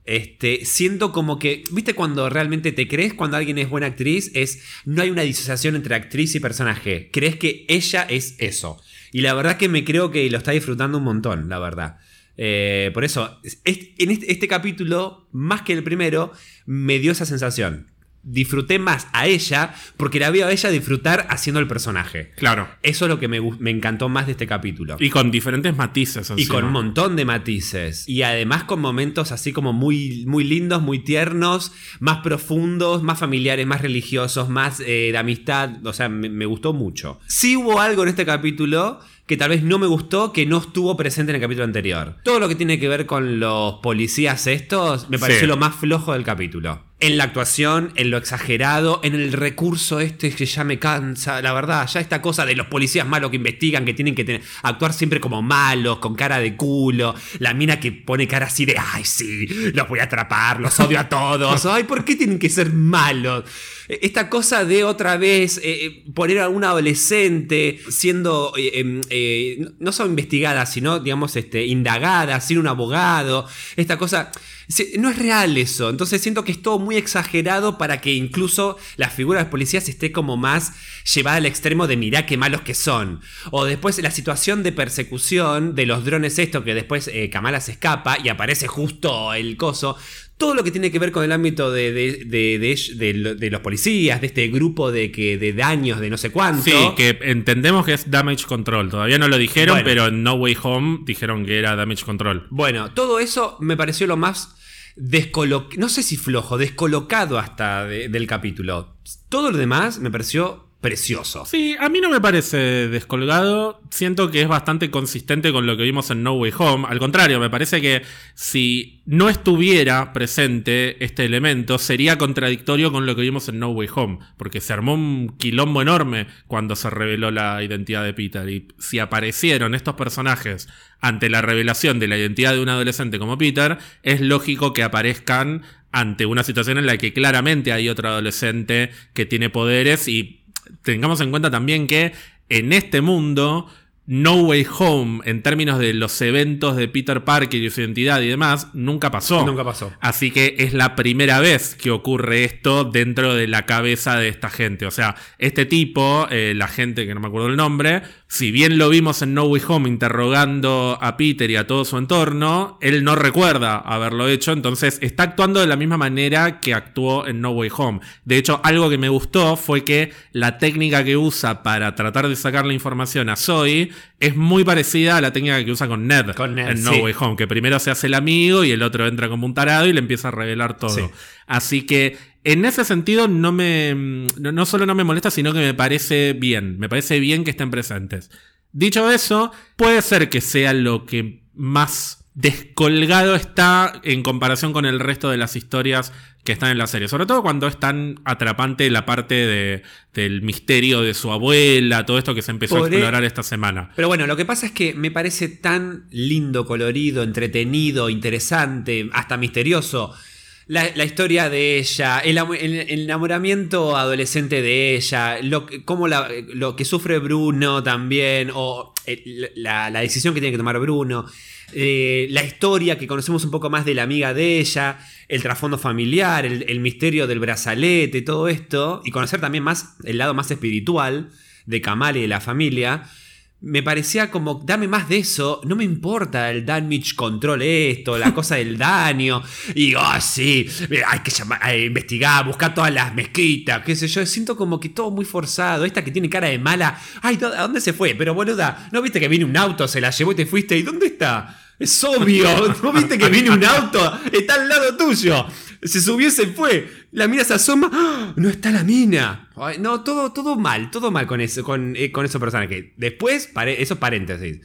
Este, siento como que, ¿viste cuando realmente te crees cuando alguien es buena actriz? Es, no hay una disociación entre actriz y personaje. Crees que ella es eso. Y la verdad que me creo que lo está disfrutando un montón, la verdad. Eh, por eso, es- en este, este capítulo, más que el primero, me dio esa sensación. Disfruté más a ella porque la veo a ella disfrutar haciendo el personaje. Claro. Eso es lo que me, encantó más de este capítulo. Y con diferentes matices. Y encima. con un montón de matices. Y además con momentos así como muy, muy lindos, muy tiernos, más profundos, más familiares, más religiosos, más eh, de amistad. O sea, me, me gustó mucho. Sí hubo algo en este capítulo que tal vez no me gustó, que no estuvo presente en el capítulo anterior. Todo lo que tiene que ver con los policías estos me pareció Sí. lo más flojo del capítulo. En la actuación, en lo exagerado, en el recurso este que ya me cansa, la verdad, ya esta cosa de los policías malos que investigan, que tienen que actuar siempre como malos, con cara de culo, la mina que pone cara así de, ay sí, los voy a atrapar, los odio a todos, ay, ¿por qué tienen que ser malos? Eh, Esta cosa de otra vez eh, eh, poner a una adolescente siendo eh, em, no solo investigada, sino, digamos, este, indagada, sin un abogado, esta cosa... No es real eso, entonces siento que es todo muy exagerado para que incluso la figura de los policías esté como más llevada al extremo de mirá qué malos que son. O después la situación de persecución de los drones esto que después eh, Kamala se escapa y aparece justo el coso. Todo lo que tiene que ver con el ámbito de, de- de- de los policías, de este grupo de, que, de daños de no sé cuánto. Sí, que entendemos que es Damage Control. Todavía no lo dijeron, Bueno. pero en No Way Home dijeron que era Damage Control. Bueno, todo eso me pareció lo más descolocado, no sé si flojo, descolocado hasta de- del capítulo. Todo lo demás me pareció precioso. Sí, a mí no me parece descolgado. Siento que es bastante consistente con lo que vimos en No Way Home. Al contrario, me parece que si no estuviera presente este elemento, sería contradictorio con lo que vimos en No Way Home. Porque se armó un quilombo enorme cuando se reveló la identidad de Peter. Y si aparecieron estos personajes ante la revelación de la identidad de un adolescente como Peter, es lógico que aparezcan ante una situación en la que claramente hay otro adolescente que tiene poderes y tengamos en cuenta también que en este mundo No Way Home, en términos de los eventos de Peter Parker y su identidad y demás, nunca pasó. Nunca pasó. Así que es la primera vez que ocurre esto dentro de la cabeza de esta gente. O sea, este tipo, eh, la gente que no me acuerdo el nombre, si bien lo vimos en No Way Home interrogando a Peter y a todo su entorno, él no recuerda haberlo hecho, entonces está actuando de la misma manera que actuó en No Way Home. De hecho, algo que me gustó fue que la técnica que usa para tratar de sacar la información a Zoe es muy parecida a la técnica que usa con Ned, Con Ned, en No sí. Way Home, que primero se hace el amigo y el otro entra como un tarado y le empieza a revelar todo. Sí. Así que en ese sentido no me no, no solo no me molesta, sino que me parece bien, me parece bien que estén presentes. Dicho eso, puede ser que sea lo que más descolgado está en comparación con el resto de las historias que están en la serie. Sobre todo cuando es tan atrapante la parte de, del misterio de su abuela, todo esto que se empezó a explorar esta semana. Pero bueno, lo que pasa es que me parece tan lindo, colorido, entretenido, interesante, hasta misterioso. La, la historia de ella, el, am- el- el enamoramiento adolescente de ella, lo, que- cómo la- lo que sufre Bruno también, o el- la, la decisión que tiene que tomar Bruno, eh, la historia que conocemos un poco más de la amiga de ella, el trasfondo familiar, el, misterio del brazalete, todo esto, y conocer también más el lado más espiritual de Kamal y de la familia me parecía como, dame más de eso, no me importa el damage control esto, la cosa del daño, y, ah, sí, hay que llamar, eh, investigar, buscar todas las mezquitas, qué sé yo, siento como que todo muy forzado, esta que tiene cara de mala, ay, ¿dó- ¿a dónde se fue? Pero boluda, ¿no viste que vino un auto, se la llevó y te fuiste? ¿Y dónde está? Es obvio, ¿no viste que viene un auto? Está al lado tuyo. Se subió y se fue. La mina se asoma. ¡ah! No está la mina. No, todo, todo mal, todo mal con eso, con, eh, con esos personajes. Después, pare- esos paréntesis.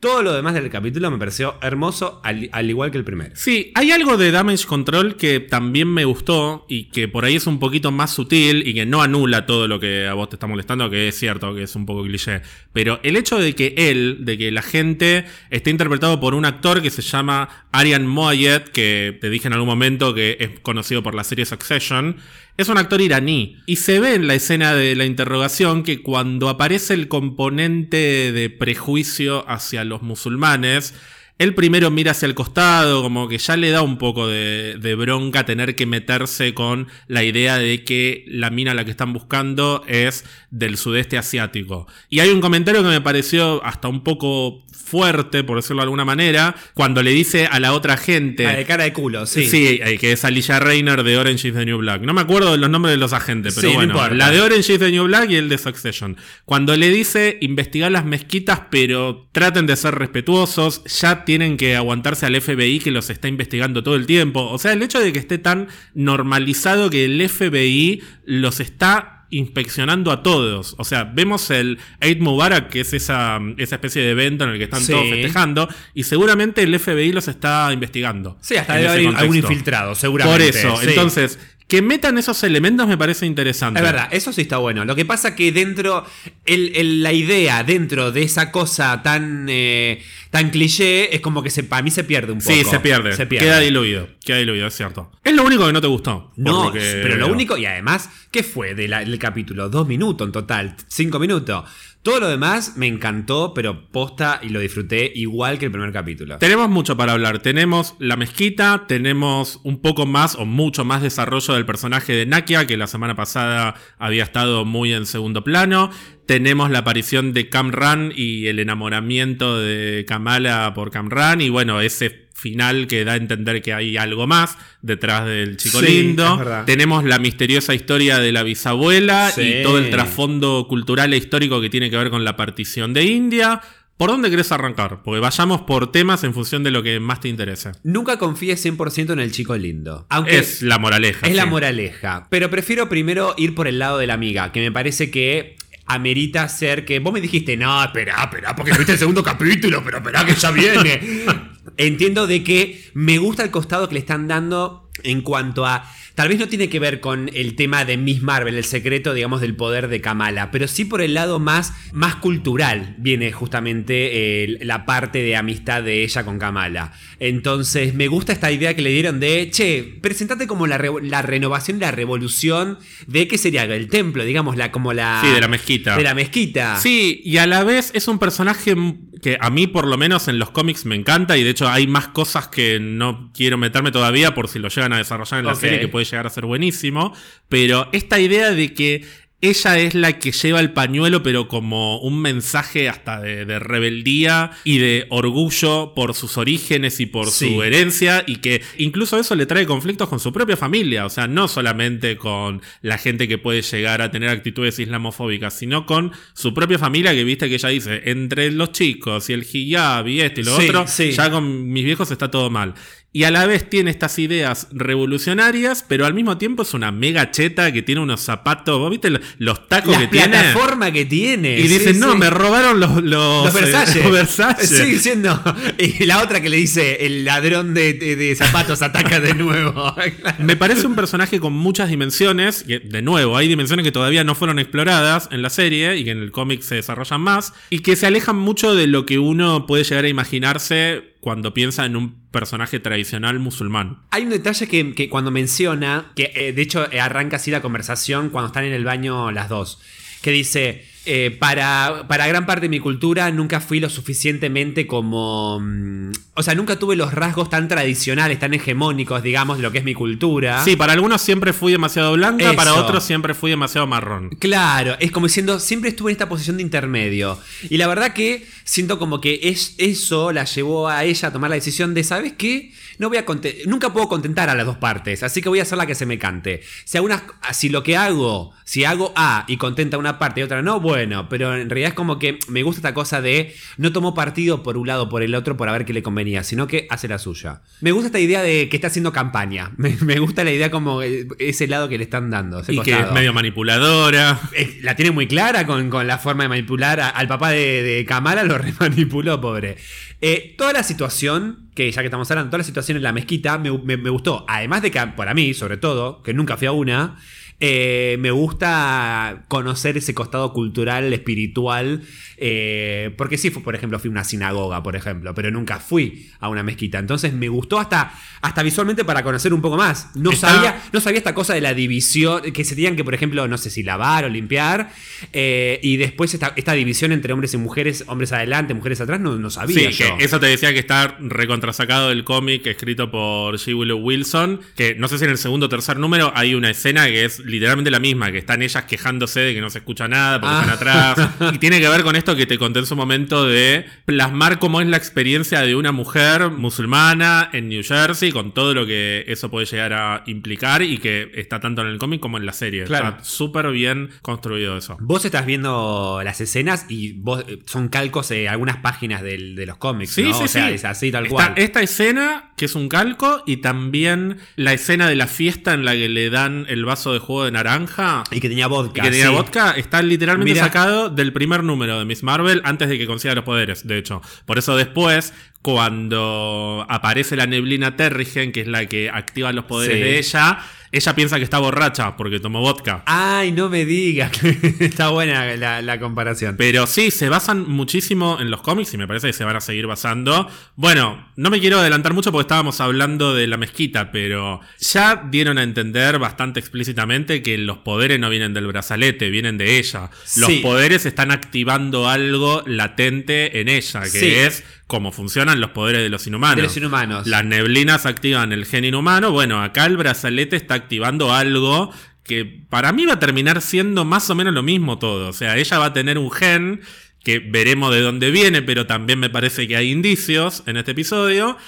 Todo lo demás del capítulo me pareció hermoso, al, al igual que el primero. Sí, hay algo de Damage Control que también me gustó y que por ahí es un poquito más sutil y que no anula todo lo que a vos te está molestando, que es cierto que es un poco cliché. Pero el hecho de que él, de que la gente esté interpretado por un actor que se llama Arian Moayed, que te dije en algún momento que es conocido por la serie Succession, es un actor iraní. Y se ve en la escena de la interrogación que cuando aparece el componente de prejuicio hacia los musulmanes, él primero mira hacia el costado, como que ya le da un poco de, bronca tener que meterse con la idea de que la mina a la que están buscando es del sudeste asiático. Y hay un comentario que me pareció hasta un poco fuerte, por decirlo de alguna manera, cuando le dice a la otra gente. Ah, de cara de culo, sí. Sí, eh, que es Alicia Reiner de Orange is the New Black. No me acuerdo de los nombres de los agentes, pero Sí, bueno. la de Orange is the New Black y el de Succession. Cuando le dice investigar las mezquitas, pero traten de ser respetuosos, ya tienen que aguantarse al FBI que los está investigando todo el tiempo. O sea, el hecho de que esté tan normalizado que el FBI los está inspeccionando a todos. O sea, vemos el Eid Mubarak, que es esa, esa especie de evento en el que están Sí. todos festejando, y seguramente el FBI los está investigando. Sí, hasta debe haber algún infiltrado, Por seguramente. eso, sí. entonces, que metan esos elementos me parece interesante. Es verdad, eso sí está bueno. Lo que pasa que dentro, el- el- la idea dentro de esa cosa tan, eh, tan cliché es como que se, para mí se pierde un poco. Sí, se pierde. Se pierde. Queda diluido. Queda diluido, es cierto. Es lo único que no te gustó. No, lo que pero lo único, y además, ¿qué fue de del capítulo? Dos minutos en total, cinco minutos. Todo lo demás me encantó, pero posta y lo disfruté igual que el primer capítulo. Tenemos mucho para hablar. Tenemos la mezquita, tenemos un poco más o mucho más desarrollo del personaje de Nakia, que la semana pasada había estado muy en segundo plano. Tenemos la aparición de Camran y el enamoramiento de Kamala por Camran. Y bueno, ese final que da a entender que hay algo más detrás del chico Sí, lindo. Tenemos la misteriosa historia de la bisabuela Sí. y todo el trasfondo cultural e histórico que tiene que ver con la partición de India. ¿Por dónde querés arrancar? Porque vayamos por temas en función de lo que más te interese. Nunca confíes 100% en el chico lindo. Aunque Es la moraleja. Es la moraleja. Pero prefiero primero ir por el lado de la amiga, que me parece que amerita ser que. Vos me dijiste, no, espera, espera, porque viste el segundo capítulo, pero espera que ya viene. Entiendo de que me gusta el costado que le están dando en cuanto a. Tal vez no tiene que ver con el tema de Miss Marvel, el secreto, digamos, del poder de Kamala, pero sí por el lado más, más cultural viene justamente eh, la parte de amistad de ella con Kamala. Entonces, me gusta esta idea que le dieron de, che, presentate como la, re- la renovación, la revolución de qué sería el templo, digamos, la, como la. Sí, de la mezquita. De la mezquita. Sí, y a la vez es un personaje que a mí por lo menos en los cómics me encanta y de hecho hay más cosas que no quiero meterme todavía por si lo llegan a desarrollar en la serie que puede llegar a ser buenísimo, pero esta idea de que ella es la que lleva el pañuelo, pero como un mensaje hasta de, de rebeldía y de orgullo por sus orígenes y por Sí. su herencia, y que incluso eso le trae conflictos con su propia familia, o sea, no solamente con la gente que puede llegar a tener actitudes islamofóbicas, sino con su propia familia, que viste que ella dice, entre los chicos y el hijab y esto y lo Sí, otro, sí. ya con mis viejos está todo mal. Y a la vez tiene estas ideas revolucionarias, pero al mismo tiempo es una mega cheta que tiene unos zapatos. ¿Vos viste lo- los tacos La que tiene? plataforma que tiene. Y sí, dicen, no, me robaron los, los, Los eh, Versalles. los Versalles". Sigue siendo. Y la otra que le dice, el ladrón de, de- de zapatos ataca de nuevo. Me parece un personaje con muchas dimensiones. que, de nuevo, hay dimensiones que todavía no fueron exploradas en la serie y que en el cómic se desarrollan más. Y que se alejan mucho de lo que uno puede llegar a imaginarse cuando piensa en un personaje tradicional musulmán. Hay un detalle que, que cuando menciona, que eh, de hecho eh, arranca así la conversación cuando están en el baño las dos, que dice, eh, para, para gran parte de mi cultura nunca fui lo suficientemente como... mm, o sea, nunca tuve los rasgos tan tradicionales, tan hegemónicos, digamos, de lo que es mi cultura. Sí, para algunos siempre fui demasiado blanca, Eso. para otros siempre fui demasiado marrón. Claro, es como diciendo, siempre estuve en esta posición de intermedio. Y la verdad que siento como que es, eso la llevó a ella a tomar la decisión de, ¿sabes qué? No voy a nunca puedo contentar a las dos partes, así que voy a hacer la que se me cante. Si, algunas, si lo que hago, si hago A y contenta una parte y otra no, bueno, pero en realidad es como que me gusta esta cosa de no tomó partido por un lado o por el otro por a ver qué le convenía, sino que hace la suya. Me gusta esta idea de que está haciendo campaña. Me, me gusta la idea como eh, ese lado que le están dando. ese Y que es medio manipuladora. Eh, La tiene muy clara con, con la forma de manipular. Al papá de, de Kamala lo remanipuló, pobre. Eh, toda la situación, que ya que estamos hablando, toda la situación en la mezquita me, me- gustó. Además de que, para mí, sobre todo, que nunca fui a una, eh, me gusta conocer ese costado cultural, espiritual. Eh, porque sí, por ejemplo, fui a una sinagoga, por ejemplo, pero nunca fui a una mezquita. Entonces me gustó hasta, hasta visualmente para conocer un poco más. No Está- sabía, no sabía esta cosa de la división, que se tenían que, por ejemplo, no sé si lavar o limpiar, eh, y después esta, esta división entre hombres y mujeres, hombres adelante, mujeres atrás, no, no sabía Sí, yo. que eso te decía que está recontrasacado del cómic escrito por G. Willow Wilson. Que no sé si en el segundo o tercer número hay una escena que es literalmente la misma, que están ellas quejándose de que no se escucha nada porque Ah. están atrás. Y tiene que ver con esto que te conté en su momento de plasmar cómo es la experiencia de una mujer musulmana en New Jersey, con todo lo que eso puede llegar a implicar y que está tanto en el cómic como en la serie. Claro. Está súper bien construido eso. Vos estás viendo las escenas y vos eh, son calcos de algunas páginas del- de los cómics, Sí, ¿no? sí, o sea, sí. es así tal Está cual. esta escena, que es un calco, y también la escena de la fiesta en la que le dan el vaso de jugo de naranja. Y que tenía Y vodka. que tenía sí. vodka, está literalmente sacado del primer número de Miss Marvel antes de que consiga los poderes, de hecho. Por eso después, cuando aparece la neblina Terrigen, que es la que activa los poderes Sí. de ella, ella piensa que está borracha porque tomó vodka. Ay, no me digas. Está buena la, la comparación. Pero sí, se basan muchísimo en los cómics y me parece que se van a seguir basando. Bueno, no me quiero adelantar mucho porque estábamos hablando de la mezquita, pero ya dieron a entender bastante explícitamente que los poderes no vienen del brazalete, vienen de ella. Los Sí. poderes están activando algo latente en ella, que Sí. es cómo funcionan los poderes de los inhumanos. De los inhumanos. Las neblinas activan el gen inhumano. Bueno, acá el brazalete está activando algo que para mí va a terminar siendo más o menos lo mismo todo. O sea, ella va a tener un gen que veremos de dónde viene, pero también me parece que hay indicios en este episodio.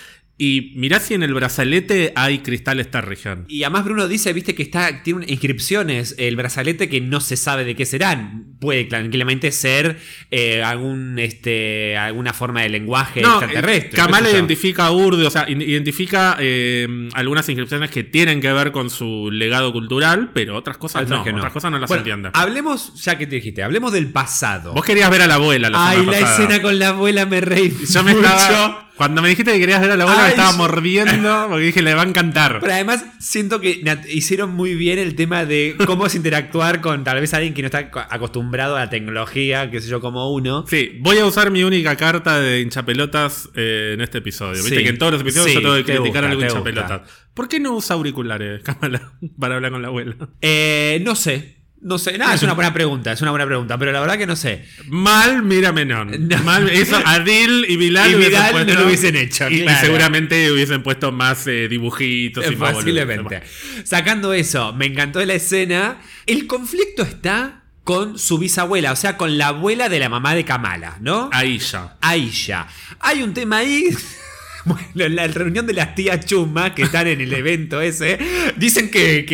Y mirá si en el brazalete hay cristales Terrigen. Y además Bruno dice, viste, que está, tiene inscripciones, el brazalete que no se sabe de qué serán. Puede tranquilamente ser eh, algún, este, alguna forma de lenguaje No, extraterrestre. eh, Kamal identifica a Urdu, o sea, identifica eh, algunas inscripciones que tienen que ver con su legado cultural, pero otras cosas Otras no, que no. otras cosas no las Bueno, entiende. Hablemos, ya que te dijiste, hablemos del pasado. Vos querías ver a la abuela la Ay, la pasada. escena con la abuela me reí Yo me mucho. estaba. Cuando me dijiste que querías ver a la abuela, me estaba mordiendo porque dije, le va a encantar. Pero además siento que hicieron muy bien el tema de cómo es interactuar con tal vez alguien que no está co- acostumbrado a la tecnología, qué sé yo, como uno. Sí, voy a usar mi única carta de hinchapelotas eh, en este episodio. Viste Sí. que en todos los episodios Sí, yo tengo que te criticar algo hinchapelotas. ¿Por qué no usa auriculares, Kamala, para hablar con la abuela? Eh, no sé. No sé, nada, es una buena pregunta, es una buena pregunta, pero la verdad que no sé. Mal, mira Menón. No. Mal, eso Adil y Bilal, Y no lo hubiesen hecho, Y, seguramente hubiesen puesto más eh, dibujitos y más Posiblemente. Sacando eso, me encantó la escena. El conflicto está con su bisabuela, o sea, con la abuela de la mamá de Kamala, ¿no? Ya. Aisha. Hay un tema ahí. La reunión de las tías Chuma que están en el evento ese, dicen que,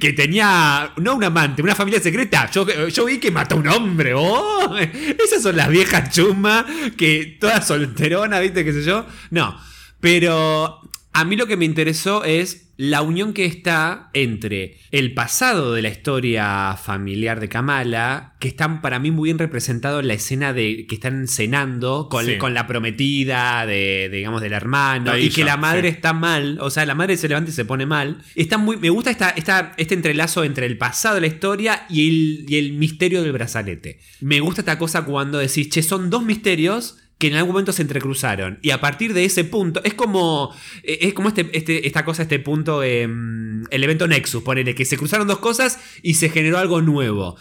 que- tenía, no un amante, una familia secreta. Yo, yo vi que mató a un hombre. ¡Oh! Esas son las viejas Chuma que todas solteronas, ¿viste? ¿Qué sé yo? No. Pero a mí lo que me interesó es la unión que está entre el pasado de la historia familiar de Kamala, que están para mí muy bien representado en la escena de que están cenando con, Sí. con la prometida de, de, digamos, del hermano, y que la madre sí. está mal, o sea, la madre se levanta y se pone mal. Está muy, me gusta esta, esta- este entrelazo entre el pasado de la historia y el, y el misterio del brazalete. Me gusta esta cosa cuando decís, che, son dos misterios que en algún momento se entrecruzaron. Y a partir de ese punto, es como, eh, es como este, este- esta cosa, este punto, em, el evento Nexus, ponele, que se cruzaron dos cosas y se generó algo nuevo.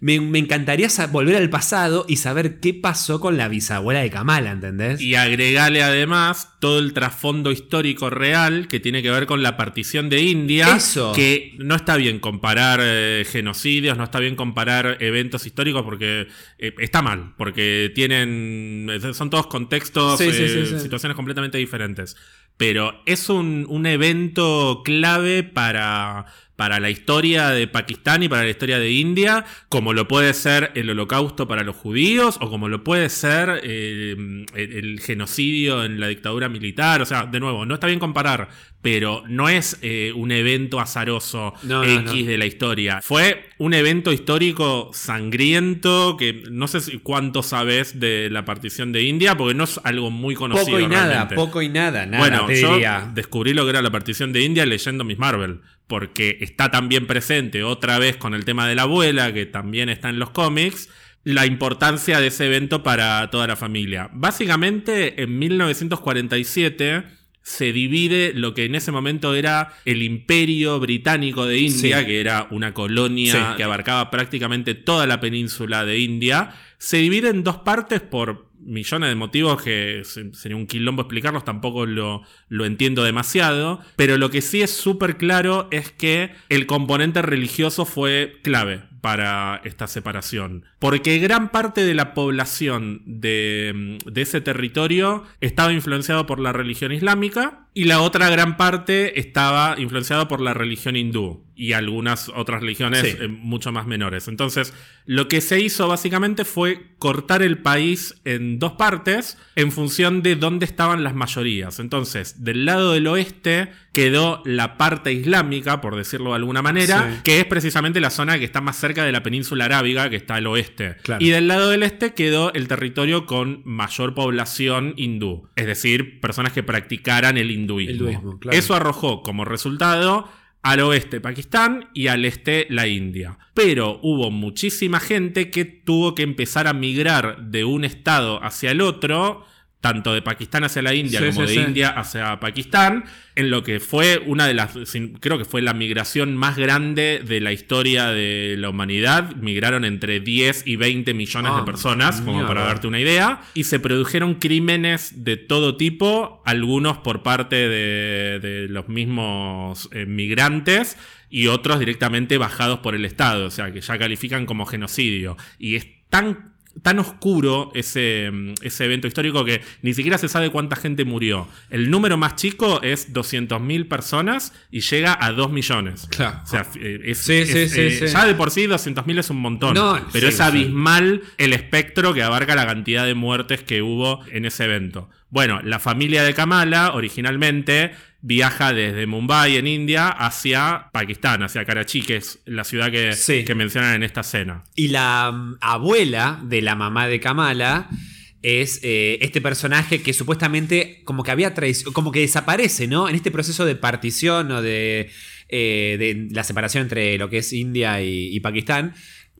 Me, me encantaría volver al pasado y saber qué pasó con la bisabuela de Kamala, ¿entendés? Y agregale además todo el trasfondo histórico real que tiene que ver con la partición de India. Eso. Que no está bien comparar eh, genocidios, no está bien comparar eventos históricos porque eh, está mal, porque tienen. eh, Son todos contextos, Sí, sí, sí, sí. situaciones completamente diferentes. Pero es un, un evento clave para, para la historia de Pakistán y para la historia de India, como lo puede ser el holocausto para los judíos o como lo puede ser eh, el, genocidio en la dictadura militar. O sea, de nuevo, no está bien comparar, pero no es eh, un evento azaroso X de la historia. Fue un evento histórico sangriento que no sé si cuánto sabes de la partición de India, porque no es algo muy conocido. Poco y nada, poco y nada, nada. Bueno, yo descubrí lo que era la partición de India leyendo Miss Marvel porque está también presente otra vez con el tema de la abuela, que también está en los cómics, la importancia de ese evento para toda la familia. Básicamente, en 1947 se divide lo que en ese momento era el imperio británico de India, que era una colonia que abarcaba prácticamente toda la península de India, se divide en dos partes por millones de motivos que sería un quilombo explicarlos, tampoco lo, lo entiendo demasiado, pero lo que sí es súper claro es que el componente religioso fue clave para esta separación. Porque gran parte de la población de, de, ese territorio estaba influenciado por la religión islámica y la otra gran parte estaba influenciada por la religión hindú y algunas otras religiones eh, mucho más menores. Entonces, lo que se hizo básicamente fue cortar el país en dos partes en función de dónde estaban las mayorías. Entonces, del lado del oeste quedó la parte islámica, por decirlo de alguna manera, que es precisamente la zona que está más cerca de la península arábiga, que está al oeste. Y del lado del este quedó el territorio con mayor población hindú, es decir, personas que practicaran el hinduismo. Eso arrojó como resultado al oeste Pakistán y al este la India. Pero hubo muchísima gente que tuvo que empezar a migrar de un estado hacia el otro tanto de Pakistán hacia la India como de India hacia Pakistán, en lo que fue una de las, creo que fue la migración más grande de la historia de la humanidad. Migraron entre 10 y 20 millones de ah, personas, como para darte una idea, y se produjeron crímenes de todo tipo, algunos por parte de, los mismos eh, migrantes y otros directamente bajados por el Estado, o sea, que ya califican como genocidio. Y es tan tan oscuro ese, ese, evento histórico que ni siquiera se sabe cuánta gente murió. El número más chico es 200.000 personas y llega a 2 millones. Claro. O sea, es, eh, ya de por sí 200.000 es un montón. pero es abismal el espectro que abarca la cantidad de muertes que hubo en ese evento. Bueno, la familia de Kamala originalmente viaja desde Mumbai en India hacia Pakistán, hacia Karachi, que es la ciudad que, que mencionan en esta escena. Y la mm, abuela de la mamá de Kamala es eh, este personaje que supuestamente como que había como que desaparece, ¿no? En este proceso de partición o de, eh, la separación entre lo que es India y Pakistán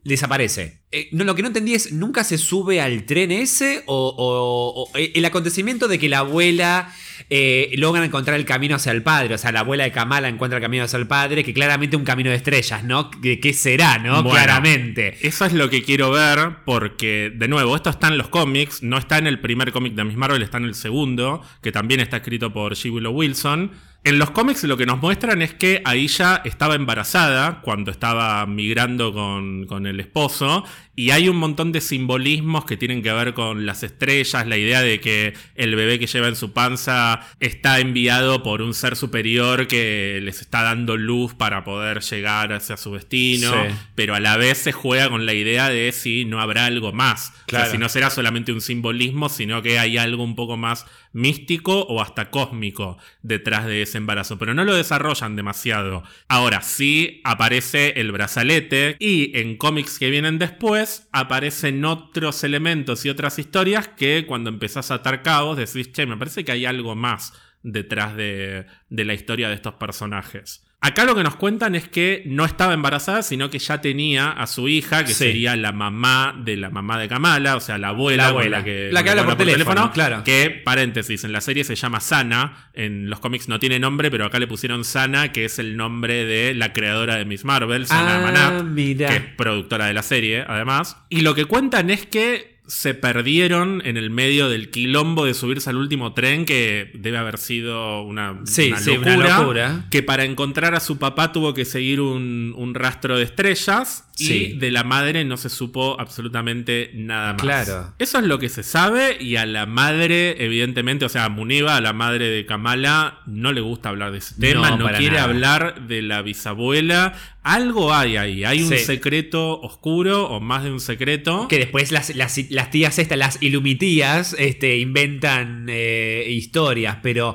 desaparece. Eh, no, lo que no entendí es, ¿nunca se sube al tren ese? ¿O, eh, el acontecimiento de que la abuela eh, logra encontrar el camino hacia el padre? O sea, la abuela de Kamala encuentra el camino hacia el padre, que claramente un camino de estrellas, ¿no? ¿Qué, será, no? claramente. Eso es lo que quiero ver, porque, de nuevo, esto está en los cómics, no está en el primer cómic de Miss Marvel, está en el segundo, que también está escrito por G. Willow Wilson. En los cómics lo que nos muestran es que Aisha estaba embarazada cuando estaba migrando con, con, el esposo y hay un montón de simbolismos que tienen que ver con las estrellas, la idea de que el bebé que lleva en su panza está enviado por un ser superior que les está dando luz para poder llegar hacia su destino, pero a la vez se juega con la idea de si no habrá algo más, claro. si no será solamente un simbolismo, sino que hay algo un poco más místico o hasta cósmico detrás de ese embarazo, pero no lo desarrollan demasiado. Ahora sí aparece el brazalete y en cómics que vienen después aparecen otros elementos y otras historias que cuando empezás a atar cabos decís, che, me parece que hay algo más detrás de, de la historia de estos personajes. Acá lo que nos cuentan es que no estaba embarazada, sino que ya tenía a su hija, que sería la mamá de la mamá de Kamala, o sea, la abuela, la, que, la que habla por, teléfono, claro. Que, paréntesis, en la serie se llama Sana, en los cómics no tiene nombre, pero acá le pusieron Sana, que es el nombre de la creadora de Miss Marvel, Sana ah, Manat, que es productora de la serie, además. Y lo que cuentan es que se perdieron en el medio del quilombo de subirse al último tren, que debe haber sido una, Sí, una sí, locura, una locura. Que para encontrar a su papá tuvo que seguir un, un rastro de estrellas Sí. y de la madre no se supo absolutamente nada más. Claro. Eso es lo que se sabe y a la madre, evidentemente, o sea, a Muniba, a la madre de Kamala, no le gusta hablar de ese tema, No, quiere nada. hablar de la bisabuela. Algo hay ahí, hay un Sí. secreto oscuro o más de un secreto. Que después las, las, las tías estas, las ilumitías, este, inventan eh, historias, pero,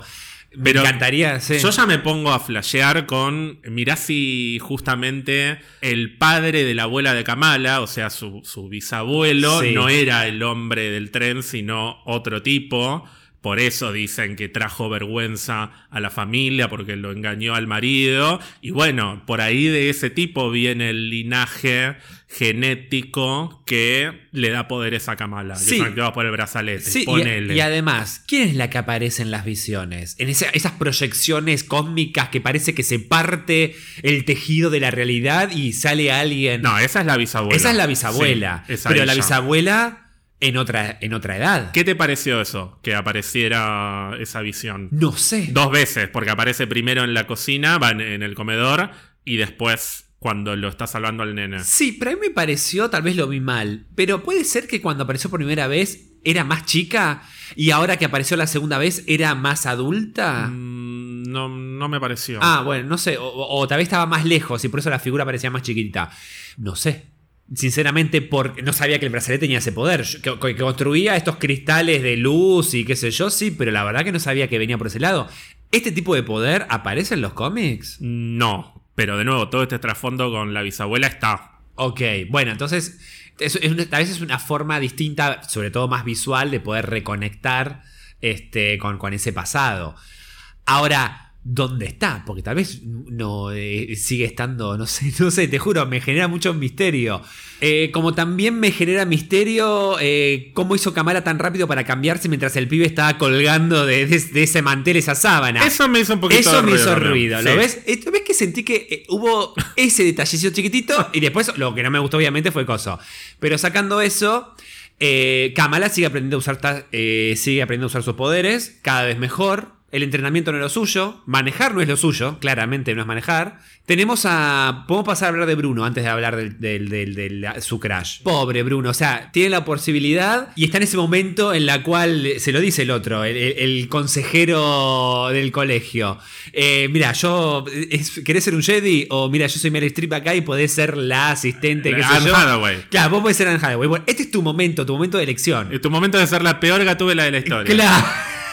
me Pero encantaría. sí. Yo ya me pongo a flashear con. Mirá si justamente el padre de la abuela de Kamala, o sea, su, su bisabuelo, Sí. no era el hombre del tren, sino otro tipo. Por eso dicen que trajo vergüenza a la familia, porque lo engañó al marido. Y bueno, por ahí de ese tipo viene el linaje genético que le da poderes a Kamala, que Sí. son activados por el brazalete. Sí, y, Ponele. y además, ¿quién es la que aparece en las visiones? En esa- esas proyecciones cósmicas que parece que se parte el tejido de la realidad y sale alguien. No, esa es la bisabuela. esa es la bisabuela. Sí, esa pero la bisabuela en otra, en otra edad. ¿Qué te pareció eso? Que apareciera esa visión. No sé. Dos veces, porque aparece primero en la cocina, va en, en el comedor, y después cuando lo está salvando al nene. Sí, pero a mí me pareció, tal vez lo vi mal, pero puede ser que cuando apareció por primera vez era más chica y ahora que apareció la segunda vez era más adulta. Mm, no, no me pareció. Ah, bueno, no sé, o, o- o tal vez estaba más lejos y por eso la figura parecía más chiquitita. No sé. Sinceramente, porque no sabía que el brazalete tenía ese poder. Yo- Que, que construía estos cristales de luz y qué sé yo, sí, pero la verdad que no sabía que venía por ese lado. ¿Este tipo de poder aparece en los cómics? No, pero de nuevo, todo este trasfondo con la bisabuela está. Ok, bueno, entonces es, es una- tal vez es una forma distinta, sobre todo más visual, de poder reconectar este, con, con ese pasado. Ahora, ¿dónde está? Porque tal vez no eh, sigue estando, no sé, no sé, te juro, me genera mucho misterio. Eh, como también me genera misterio eh, cómo hizo Kamala tan rápido para cambiarse mientras el pibe estaba colgando de, de- de ese mantel, esa sábana. Eso me hizo un poquito Eso de me hizo ruido, ¿lo Sí. ves? Esto- ¿Ves que sentí que hubo ese detallecito chiquitito? Y después lo que no me gustó obviamente fue coso. Pero sacando eso, Kamala sigue aprendiendo a usar sigue aprendiendo a usar sus poderes, cada vez mejor. El entrenamiento no es lo suyo, manejar no es lo suyo, claramente no es manejar. Tenemos a. Podemos pasar a hablar de Bruno antes de hablar del, del- del- del- la- su crash. Pobre Bruno, o sea, tiene la posibilidad y está en ese momento en la cual se lo dice el otro, el, consejero del colegio. Eh, mira, yo. es- ¿Querés ser un Jedi? O mira, yo soy Meryl Streep acá y podés ser la asistente que yo. Hathaway. Claro, vos podés ser Anne Hathaway. Bueno, este es tu momento, tu momento de elección. Es tu momento de ser la peor gatúbela de la historia. Claro,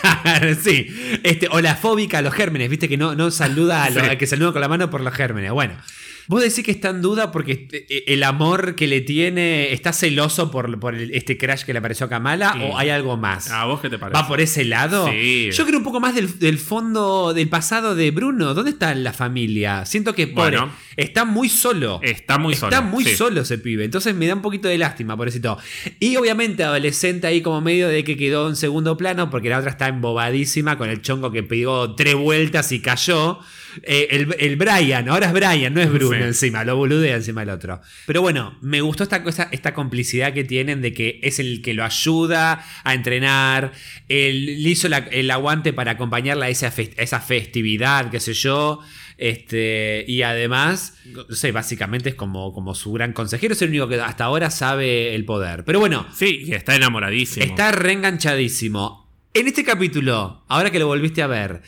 sí. Este, o la fóbica a los gérmenes, viste que no, no saluda a los Sí. que saluda con la mano por los gérmenes. Bueno. Vos decís que está en duda porque eh, el amor que le tiene está celoso por, por este crash que le apareció a Kamala Sí. o hay algo más. ¿A vos qué te parece? ¿Va por ese lado? Sí. Yo creo un poco más del, del fondo, del pasado de Bruno. ¿Dónde está la familia? Siento que pobre, Bueno. está muy solo. Está muy solo. Está muy sí. solo ese pibe. Entonces me da un poquito de lástima, pobrecito. Y obviamente adolescente ahí como medio de que quedó en segundo plano porque la otra está embobadísima con el chongo que pegó tres vueltas y cayó. Eh, el, el Brian, ahora es Brian, no es Bruno Sí. encima, lo boludea encima el otro. Pero bueno, me gustó esta cosa, esta complicidad que tienen de que es el que lo ayuda a entrenar. Él le hizo la- el aguante para acompañarla a esa, a esa festividad, qué sé yo. Este, y además, no sé, básicamente es como, como su gran consejero, es el único que hasta ahora sabe el poder. Pero bueno, Sí, está enamoradísimo. está reenganchadísimo. En este capítulo, ahora que lo volviste a ver,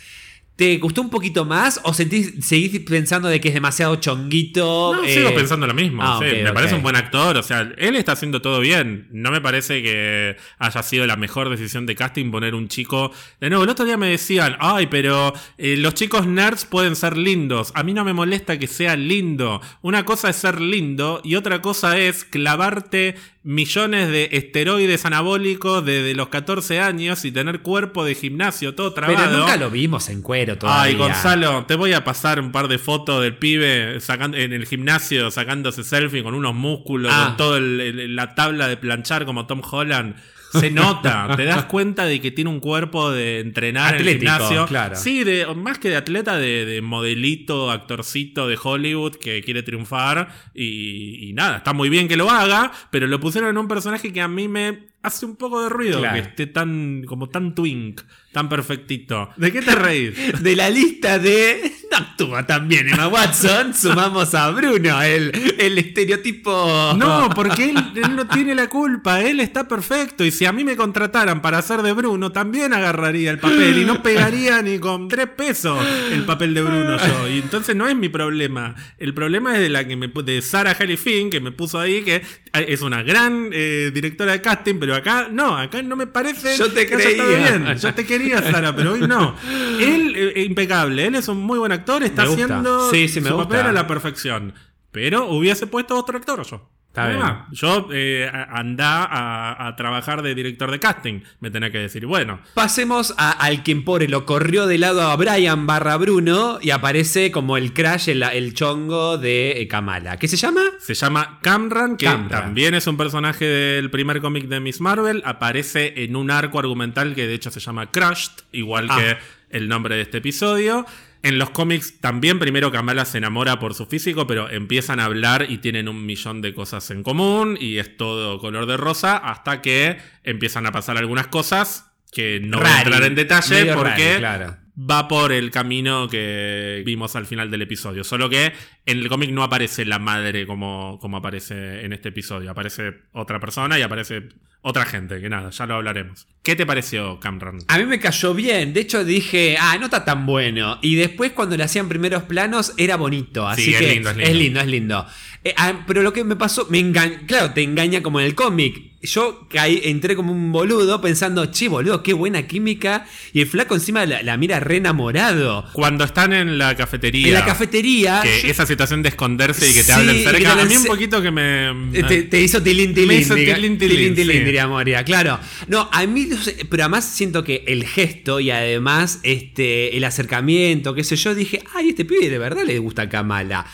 ¿te gustó un poquito más o sentís, seguís pensando de que es demasiado chonguito? No, Eh, sigo pensando lo mismo. ah, sí. me parece un buen actor. O sea, él está haciendo todo bien. No me parece que haya sido la mejor decisión de casting poner un chico. De nuevo, el otro día me decían, ay, pero eh, los chicos nerds pueden ser lindos. A mí no me molesta que sea lindo. Una cosa es ser lindo y otra cosa es clavarte millones de esteroides anabólicos desde los 14 años y tener cuerpo de gimnasio todo trabado. Pero nunca lo vimos en cuero todavía. Ay, Gonzalo, te voy a pasar un par de fotos del pibe sacando, en el gimnasio sacándose selfie con unos músculos, Ah. con toda la tabla de planchar como Tom Holland. Se nota, te das cuenta de que tiene un cuerpo de entrenar Atlético, en el gimnasio. claro. Sí, de, más que de atleta, de, de modelito, actorcito de Hollywood que quiere triunfar. Y, y nada, está muy bien que lo haga, pero lo pusieron en un personaje que a mí me hace un poco de ruido Claro. que esté tan, como tan twink, tan perfectito. ¿De qué te reís? De la lista de. No actúa tan bien Emma Watson, sumamos a Bruno, el, el estereotipo. No, porque él, él no tiene la culpa, él está perfecto. Y si a mí me contrataran para hacer de Bruno, también agarraría el papel y no pegaría ni con tres pesos el papel de Bruno yo. Y entonces no es mi problema. El problema es de la que me de Sarah Haley Finn, que me puso ahí, que es una gran eh, directora de casting, pero acá no, acá no me parece. Yo te que creía. bien. Yo te quería, Sara, pero hoy no. Él, eh, impecable, él es un muy buen actor, está haciendo Sí, sí, me su gusta. papel a la perfección. Pero hubiese puesto otro actor yo. Está bien. Yo eh, a- andá a, a trabajar de director de casting, me tenés que decir. Bueno, Pasemos a- al quien pobre lo corrió de lado a Brian barra Bruno y aparece como el crash, el, el chongo de eh, Kamala. ¿Qué se llama? se llama Camran, que Camran. también es un personaje del primer cómic de Miss Marvel. Aparece en un arco argumental que de hecho se llama Crushed, igual Ah. que el nombre de este episodio. En los cómics también primero Kamala se enamora por su físico, pero empiezan a hablar y tienen un millón de cosas en común y es todo color de rosa hasta que empiezan a pasar algunas cosas que no voy a entrar en detalle porque rari, claro. va por el camino que vimos al final del episodio. Solo que en el cómic no aparece la madre como, como aparece en este episodio. Aparece otra persona y aparece otra gente, que nada, ya lo hablaremos. ¿Qué te pareció, Camran? A mí me cayó bien. De hecho, dije, ah, no está tan bueno. Y después, cuando le hacían primeros planos, era bonito. Así Sí, es que lindo, es lindo. es lindo. es lindo. Eh, ah, pero lo que me pasó, me engaña. Claro, te engaña como en el cómic. Yo caí, entré como un boludo pensando, che, boludo, qué buena química. Y el flaco encima la, la mira re enamorado. Cuando están en la cafetería. En la cafetería. Que yo- esa situación de esconderse y que te Sí, hablen que te cerca. A mí un poquito que me. Te, te hizo tilín tilín. Me hizo tilín, tilín, sí. Moria, claro. No, a mí, pero además siento que el gesto y además este, el acercamiento, qué sé yo, dije, ay, este pibe de verdad le gusta Kamala.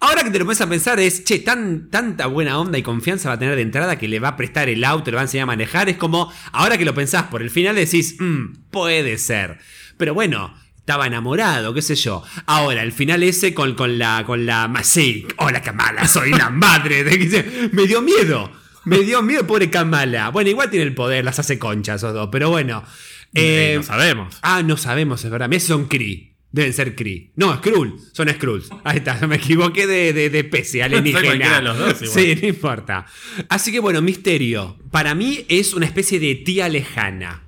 Ahora que te lo pones a pensar es, che, tan, tanta buena onda y confianza va a tener de entrada que le va a prestar el auto, le va a enseñar a manejar. Es como, ahora que lo pensás por el final decís, "Mm, puede ser. Pero bueno, estaba enamorado, qué sé yo. Ahora, el final ese con, con la, con la Masik. Hola Kamala, soy la madre. de Me dio miedo. Me dio miedo, pobre Kamala. Bueno, igual tiene el poder, las hace conchas esos dos, pero bueno. Eh, Eh, no sabemos. Ah, no sabemos, es verdad. Si son Kree. Deben ser Kree. No, Skrull. Son Skrulls. Ahí está, me equivoqué de, de, de especie alienígena. cualquiera de los dos igual. Sí, no importa. Así que bueno, misterio. Para mí es una especie de tía lejana.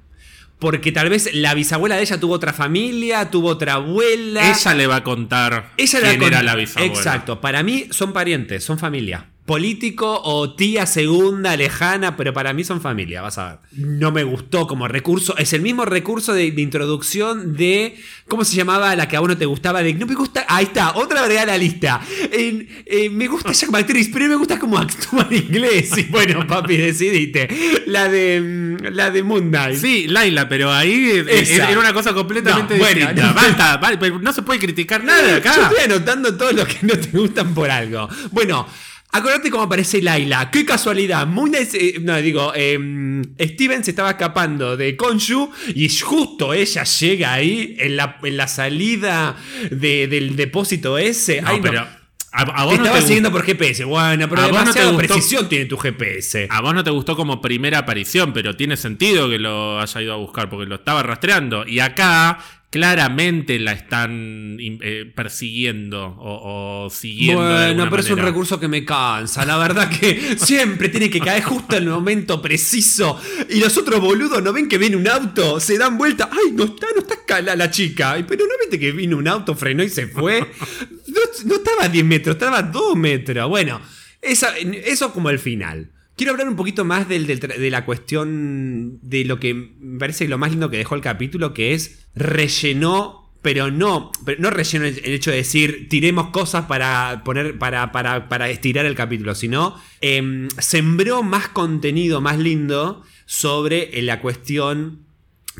Porque tal vez la bisabuela de ella tuvo otra familia, tuvo otra abuela. Ella le va a contar Ella quién la era la bisabuela. Exacto. Para mí son parientes, son familia. Político o tía segunda, lejana, pero para mí son familia, vas a ver. No me gustó como recurso. Es el mismo recurso de, de introducción de. ¿Cómo se llamaba la que a vos no te gustaba? De no me gusta. Ahí está, otra agregada a la lista. Eh, me gusta ella como actriz, pero me gusta como actúa en inglés. Y bueno, papi, decidiste. La de. mm, La de Moon Knight. Sí, Laila, pero ahí eh, Esa. era una cosa completamente No, bueno, distinta. no. Basta, no se puede criticar nada acá. Yo estoy anotando todos los que no te gustan por algo. Bueno, acordate cómo aparece Laila. Qué casualidad. Knight, eh, no, digo, eh, Steven se estaba escapando de Konshu y justo ella llega ahí en la, en la salida de- del depósito ese. No, Ay, no. pero a, a Te vos no estaba te, siguiendo por GPS. Bueno, pero ¿A vos no te demasiada gustó? precisión tiene tu GPS. a vos no te gustó como primera aparición, pero tiene sentido que lo haya ido a buscar porque lo estaba rastreando. Y acá claramente la están eh, persiguiendo o, o siguiendo. Bueno, pero es un recurso que me cansa. La verdad que siempre tiene que caer justo en el momento preciso. Y los otros boludos no ven que viene un auto, se dan vuelta. ¡Ay, no está, no está acá la, chica! Pero no viste que vino un auto, frenó y se fue. No, no estaba a 10 metros, estaba a 2 metros. Bueno, esa- eso como el final. Quiero hablar un poquito más de la cuestión de lo que me parece lo más lindo que dejó el capítulo, que es rellenó, pero no, pero no rellenó el, hecho de decir tiremos cosas para poner, para, para, para estirar el capítulo, sino em, sembró más contenido más lindo sobre la cuestión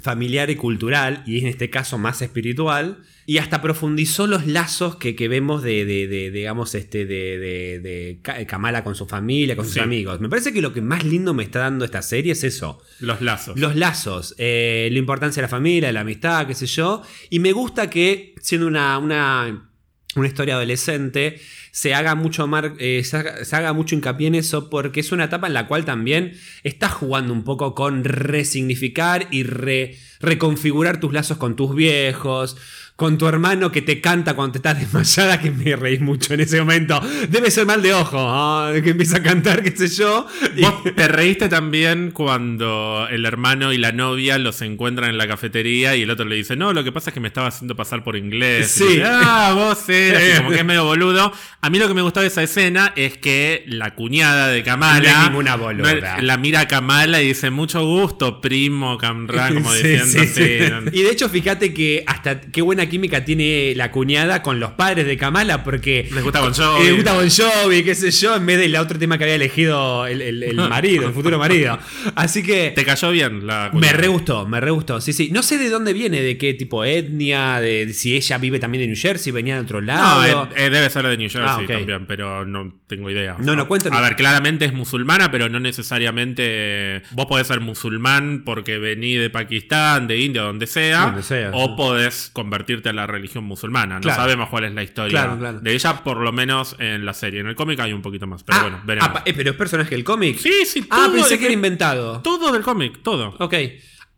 familiar y cultural, y en este caso más espiritual, y hasta profundizó los lazos que, que vemos de, de- de, digamos, este, de, de- de Ka- Kamala con su familia, con sus Sí. amigos. Me parece que lo que más lindo me está dando esta serie es eso. Los lazos. Los lazos, eh, la importancia de la familia, de la amistad, qué sé yo. Y me gusta que, siendo una, una, una historia adolescente, se haga, mucho eh, se, haga, mucho hincapié en eso, porque es una etapa en la cual también estás jugando un poco con resignificar y re- reconfigurar tus lazos con tus viejos. Con tu hermano que te canta cuando te estás desmayada, que me reí mucho en ese momento. Debe ser mal de ojo, ah, que empieza a cantar, qué sé yo. y- Vos te reíste también cuando el hermano y la novia los encuentran en la cafetería y el otro le dice, no, lo que pasa es que me estaba haciendo pasar por inglés. Sí. Dice, ah, vos eres, como que es medio boludo. A mí lo que me gustó de esa escena es que la cuñada de Kamala No es ninguna boluda. no la mira a Kamala y dice, mucho gusto, primo, Kamran, como Sí, diciendo, sí, sí. "Sí, no". Y de hecho, fíjate que hasta qué buena química tiene la cuñada con los padres de Kamala, porque Les gusta Bon Jovi. le gusta Bon Jovi, qué sé yo, en vez del otro tema que había elegido el, el- el marido, el futuro marido. Así que ¿Te cayó bien la me cuñada? re gustó, me re gustó. Sí, sí. No sé de dónde viene, de qué tipo de etnia, de, de si ella vive también en New Jersey, venía de otro No, lado. eh, eh, debe ser de New Jersey Ah, también, pero no tengo idea. No, no, cuéntanos. A ver, claramente es musulmana, pero no necesariamente. Vos podés ser musulmán porque vení de Pakistán, de India, donde sea. Donde sea, o sí. podés convertirte a la religión musulmana. No Claro. sabemos cuál es la historia Claro, claro. de ella, por lo menos en la serie. En el cómic hay un poquito más, pero Ah, bueno, veremos. ah, eh, pero es personaje del cómic. sí, sí, Ah, todo pensé de- que era inventado. Todo del cómic, todo. Ok.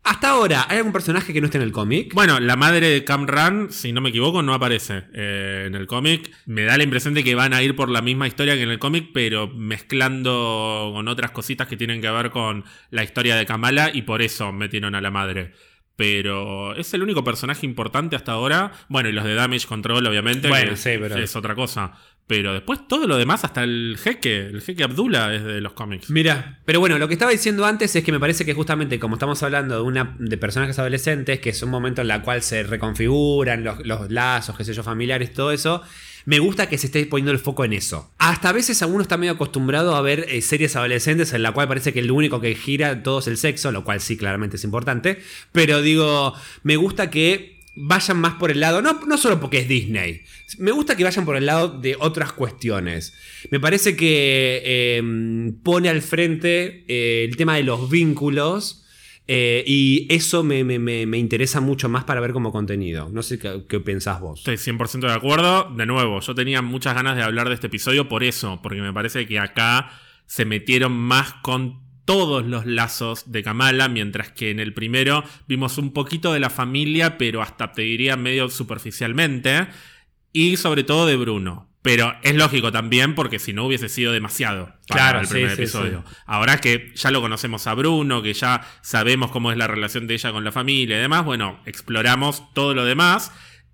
Hasta ahora, ¿hay algún personaje que no esté en el cómic? Bueno, la madre de Camran, si no me equivoco, no aparece eh, en el cómic. Me da la impresión de que van a ir por la misma historia que en el cómic, pero mezclando con otras cositas que tienen que ver con la historia de Kamala y por eso metieron a la madre. Pero es el único personaje importante hasta ahora. Bueno, y los de Damage Control, obviamente. Bueno, sí, pero- Es otra cosa. Pero después todo lo demás, hasta el jeque, el jeque Abdullah es de los cómics. Mira, pero bueno, lo que estaba diciendo antes es que me parece que justamente como estamos hablando de una de personajes adolescentes, que es un momento en la cual se reconfiguran los, los lazos, qué sé yo, familiares, todo eso, me gusta que se esté poniendo el foco en eso. Hasta a veces alguno está medio acostumbrado a ver eh, series adolescentes en la cual parece que lo único que gira todo es el sexo, lo cual sí claramente es importante, pero digo, me gusta que vayan más por el lado, no, no solo porque es Disney, me gusta que vayan por el lado de otras cuestiones. Me parece que eh, pone al frente eh, el tema de los vínculos eh, y eso me, me- me- me interesa mucho más para ver como contenido. No sé qué, qué pensás vos. Estoy 100% de acuerdo. De nuevo, yo tenía muchas ganas de hablar de este episodio por eso, porque me parece que acá se metieron más con todos los lazos de Kamala, mientras que en el primero vimos un poquito de la familia, pero hasta te diría medio superficialmente, y sobre todo de Bruno. Pero es lógico también porque si no hubiese sido demasiado para Claro, el sí, primer sí, episodio. Ahora que ya lo conocemos a Bruno, que ya sabemos cómo es la relación de ella con la familia y demás, bueno, exploramos todo lo demás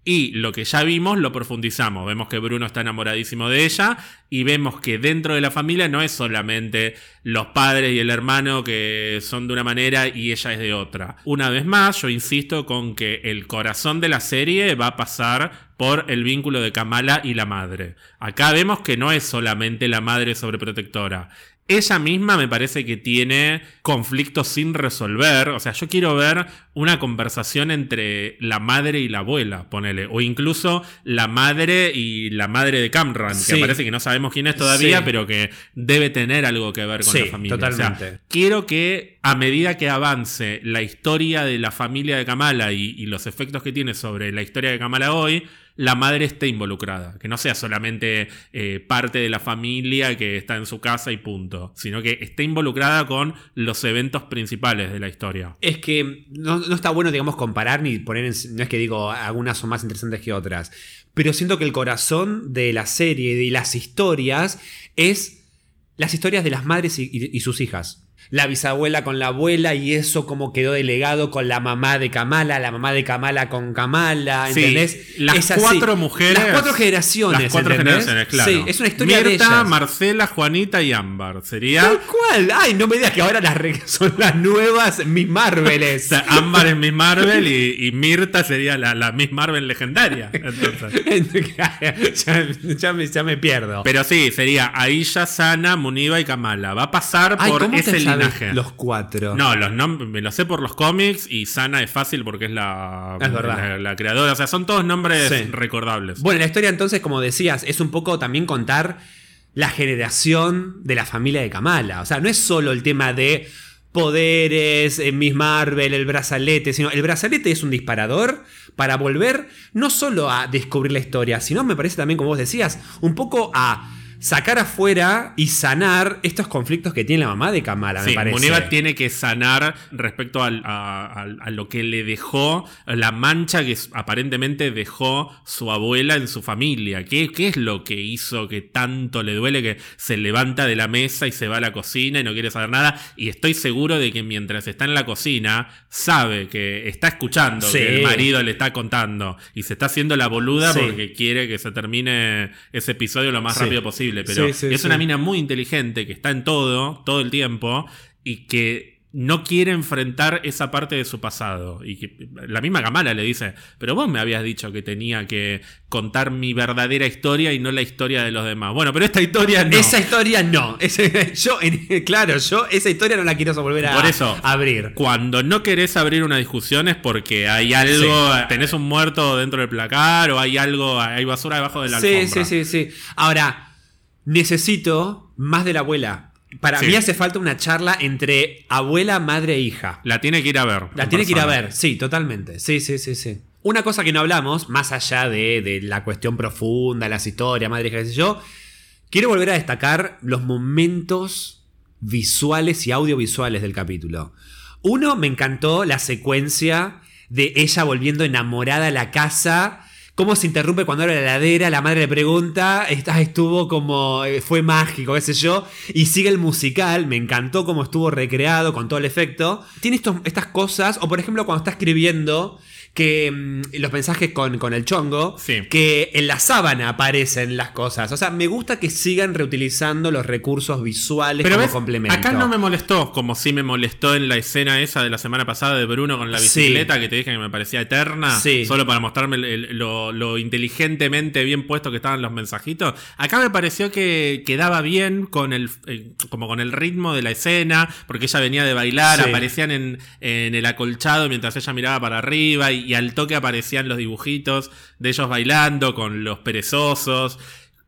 y lo que ya vimos lo profundizamos. Vemos que Bruno está enamoradísimo de ella y vemos que dentro de la familia no es solamente los padres y el hermano que son de una manera y ella es de otra. Una vez más, yo insisto con que el corazón de la serie va a pasar por el vínculo de Kamala y la madre. Acá vemos que no es solamente la madre sobreprotectora. Ella misma me parece que tiene conflictos sin resolver. O sea, yo quiero ver una conversación entre la madre y la abuela, ponele. O incluso la madre y la madre de Camran, Sí. que parece que no sabemos quién es todavía, Sí. pero que debe tener algo que ver con Sí, la familia. O sea, totalmente. quiero que a medida que avance la historia de la familia de Kamala y, y los efectos que tiene sobre la historia de Kamala hoy, la madre esté involucrada. Que no sea solamente eh, parte de la familia que está en su casa y punto. Sino que esté involucrada con los eventos principales de la historia. Es que no, no está bueno, digamos, comparar ni poner en. No es que digo algunas son más interesantes que otras. Pero siento que el corazón de la serie y de las historias es las historias de las madres y, sus hijas. La bisabuela con la abuela y eso como quedó delegado con la mamá de Kamala, la mamá de Kamala con Kamala, Sí, ¿entendés? las Es así. cuatro mujeres. Las cuatro generaciones. Las cuatro ¿entendés? generaciones, claro. Sí, es una historia de Mirta, ellas. Marcela, Juanita y Ámbar. Sería. Tal cual. Ay, no me digas que ahora las son las nuevas Miss O Marveles. sea, Ámbar es Miss Marvel y, y Mirta sería la, la Miss Marvel legendaria. Entonces. ya, ya me, ya me pierdo. Pero sí, sería Aisha, Sana, Muniba y Kamala. Va a pasar Ay, por ¿cómo te ese linaje. los cuatro? No, los me lo sé por los cómics y Sana es fácil porque es la, Es la, la creadora. O sea, son todos nombres Sí. recordables. Bueno, la historia entonces, como decías, es un poco también contar la generación de la familia de Kamala. O sea, no es solo el tema de poderes, eh, Miss Marvel, el brazalete, sino el brazalete es un disparador para volver no solo a descubrir la historia, sino me parece también, como vos decías, un poco a sacar afuera y sanar estos conflictos que tiene la mamá de Kamala, me Sí, parece. Muniva tiene que sanar respecto al- a, a- a lo que le dejó, la mancha que aparentemente dejó su abuela en su familia. ¿Qué, ¿Qué es lo que hizo que tanto le duele que se levanta de la mesa y se va a la cocina y no quiere saber nada? Y estoy seguro de que mientras está en la cocina, sabe que está escuchando Sí. que el marido le está contando y se está haciendo la boluda Sí. porque quiere que se termine ese episodio lo más rápido posible. Pero Sí, sí, es una mina muy inteligente que está en todo, todo el tiempo, y que no quiere enfrentar esa parte de su pasado. Y que la misma Kamala le dice, pero vos me habías dicho que tenía que contar mi verdadera historia y no la historia de los demás. Bueno, pero esta historia no. Esa historia no. Ese- yo, claro, yo esa historia no la quiero volver a Por eso. abrir. Cuando no querés abrir una discusión es porque hay algo, tenés un muerto dentro del placar o hay algo, hay basura debajo de la Sí, alfombra. sí, sí, sí. Ahora, necesito más de la abuela. Para Sí. mí hace falta una charla entre abuela, madre e hija. La tiene que ir a ver. La en tiene que ir a ver, sí, totalmente. Sí, sí, sí, sí. Una cosa que no hablamos, más allá de, de la cuestión profunda, las historias, madre, hija, qué sé yo, quiero volver a destacar los momentos visuales y audiovisuales del capítulo. Uno, me encantó la secuencia de ella volviendo enamorada a la casa. Cómo se interrumpe cuando abre la heladera, la madre le pregunta, "Está- estuvo como, eh, fue mágico, qué sé yo, y sigue el musical, me encantó cómo estuvo recreado con todo el efecto. Tiene estas cosas, o por ejemplo cuando está escribiendo que mm, los mensajes con, con el chongo, Sí. que en la sábana aparecen las cosas. O sea, me gusta que sigan reutilizando los recursos visuales Pero como ves, complemento. acá no me molestó, como sí me molestó en la escena esa de la semana pasada de Bruno con la Sí. bicicleta, que te dije que me parecía eterna, Sí. solo para mostrarme el- el- lo, lo inteligentemente bien puesto que estaban los mensajitos. Acá me pareció que quedaba bien con el, eh, como con el ritmo de la escena, porque ella venía de bailar, aparecían en, en el acolchado mientras ella miraba para arriba y, y al toque aparecían los dibujitos de ellos bailando con los perezosos.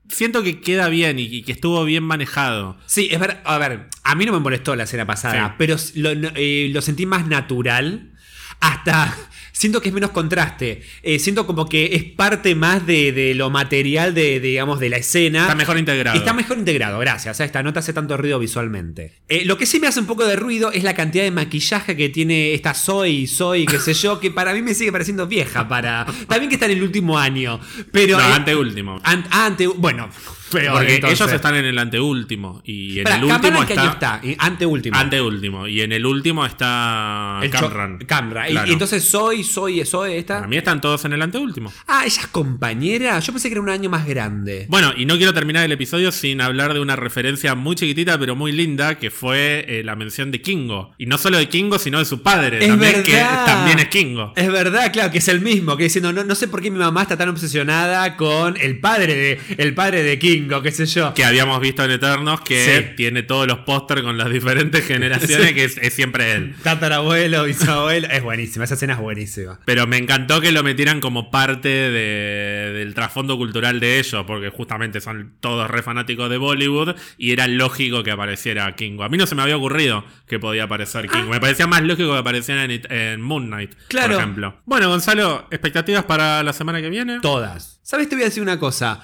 Siento que queda bien y, y que estuvo bien manejado. Sí, es verdad. A ver, a mí no me molestó la escena pasada, Sí. pero lo, eh, lo sentí más natural. Hasta siento que es menos contraste. Eh, siento como que es parte más de, de lo material de, digamos, de la escena. Está mejor integrado. Está mejor integrado, gracias. O sea, esta no te hace tanto ruido visualmente. Eh, lo que sí me hace un poco de ruido es la cantidad de maquillaje que tiene esta Zoe, Zoe, qué sé yo, que para mí me sigue pareciendo vieja. Para... También que está en el último año. Pero. No, eh, anteúltimo. an- ante, bueno, Porque entonces. ellos están en el anteúltimo. Y en el último ¿Kamala en qué está. año está? Anteúltimo. Anteúltimo. Y en el último está El Camran. Camra. Y- entonces soy, soy, soy esta. Para mí están todos en el anteúltimo. Ah, ella es compañera. Yo pensé que era un año más grande. Bueno, y no quiero terminar el episodio sin hablar de una referencia muy chiquitita pero muy linda, que fue eh, la mención de Kingo. Y no solo de Kingo, sino de su padre, Es también, que también es Kingo. Es verdad, claro, que es el mismo, que diciendo, no, no sé por qué mi mamá está tan obsesionada con el padre de, el padre de Kingo, qué sé yo. Que habíamos visto en Eternos, que Sí. tiene todos los pósters con las diferentes generaciones, Sí. que es, es siempre él. Tatarabuelo, bisabuelo. Es buenísima, esa escena es buenísima. Pero me encantó que lo metieran como parte de- del trasfondo cultural de ellos, porque justamente son todos re fanáticos de Bollywood y era lógico que apareciera Kingo. A mí no se me había ocurrido que podía aparecer Kingo. Me parecía más lógico que apareciera en, en Moon Knight, Claro. por ejemplo. Bueno, Gonzalo, ¿expectativas para la semana que viene? Todas. ¿Sabes? Te voy a decir una cosa.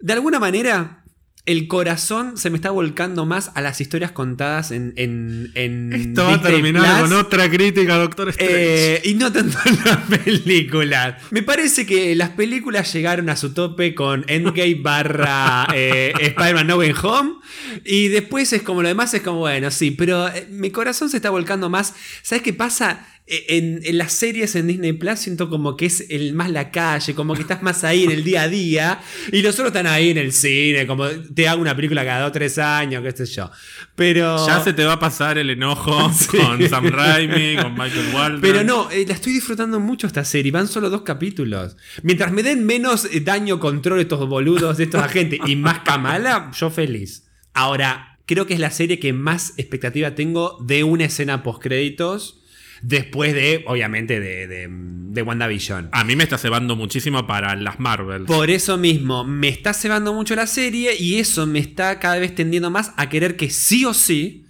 De alguna manera, el corazón se me está volcando más a las historias contadas en. en, en Esto va a terminar con otra crítica, Doctor Strange. Eh, y no tanto en las películas. Me parece que las películas llegaron a su tope con Endgame barra eh, Spider-Man No Way Home. Y después es como lo demás, es como, bueno, sí, pero eh, mi corazón se está volcando más. ¿Sabes qué pasa? En, en las series en Disney Plus siento como que es el más la calle, como que estás más ahí en el día a día. Y los otros están ahí en el cine, como te hago una película cada dos o tres años, qué sé yo. Pero. Ya se te va a pasar el enojo Sí. con Sam Raimi, con Michael Walton. Pero no, eh, la estoy disfrutando mucho esta serie. Van solo dos capítulos. Mientras me den menos eh, daño control estos boludos de estos agentes y más Kamala, yo feliz. Ahora, creo que es la serie que más expectativa tengo de una escena post-créditos. Después de, obviamente, de, de, de WandaVision. A mí me está cebando muchísimo para las Marvel. Por eso mismo, me está cebando mucho la serie y eso me está cada vez tendiendo más a querer que sí o sí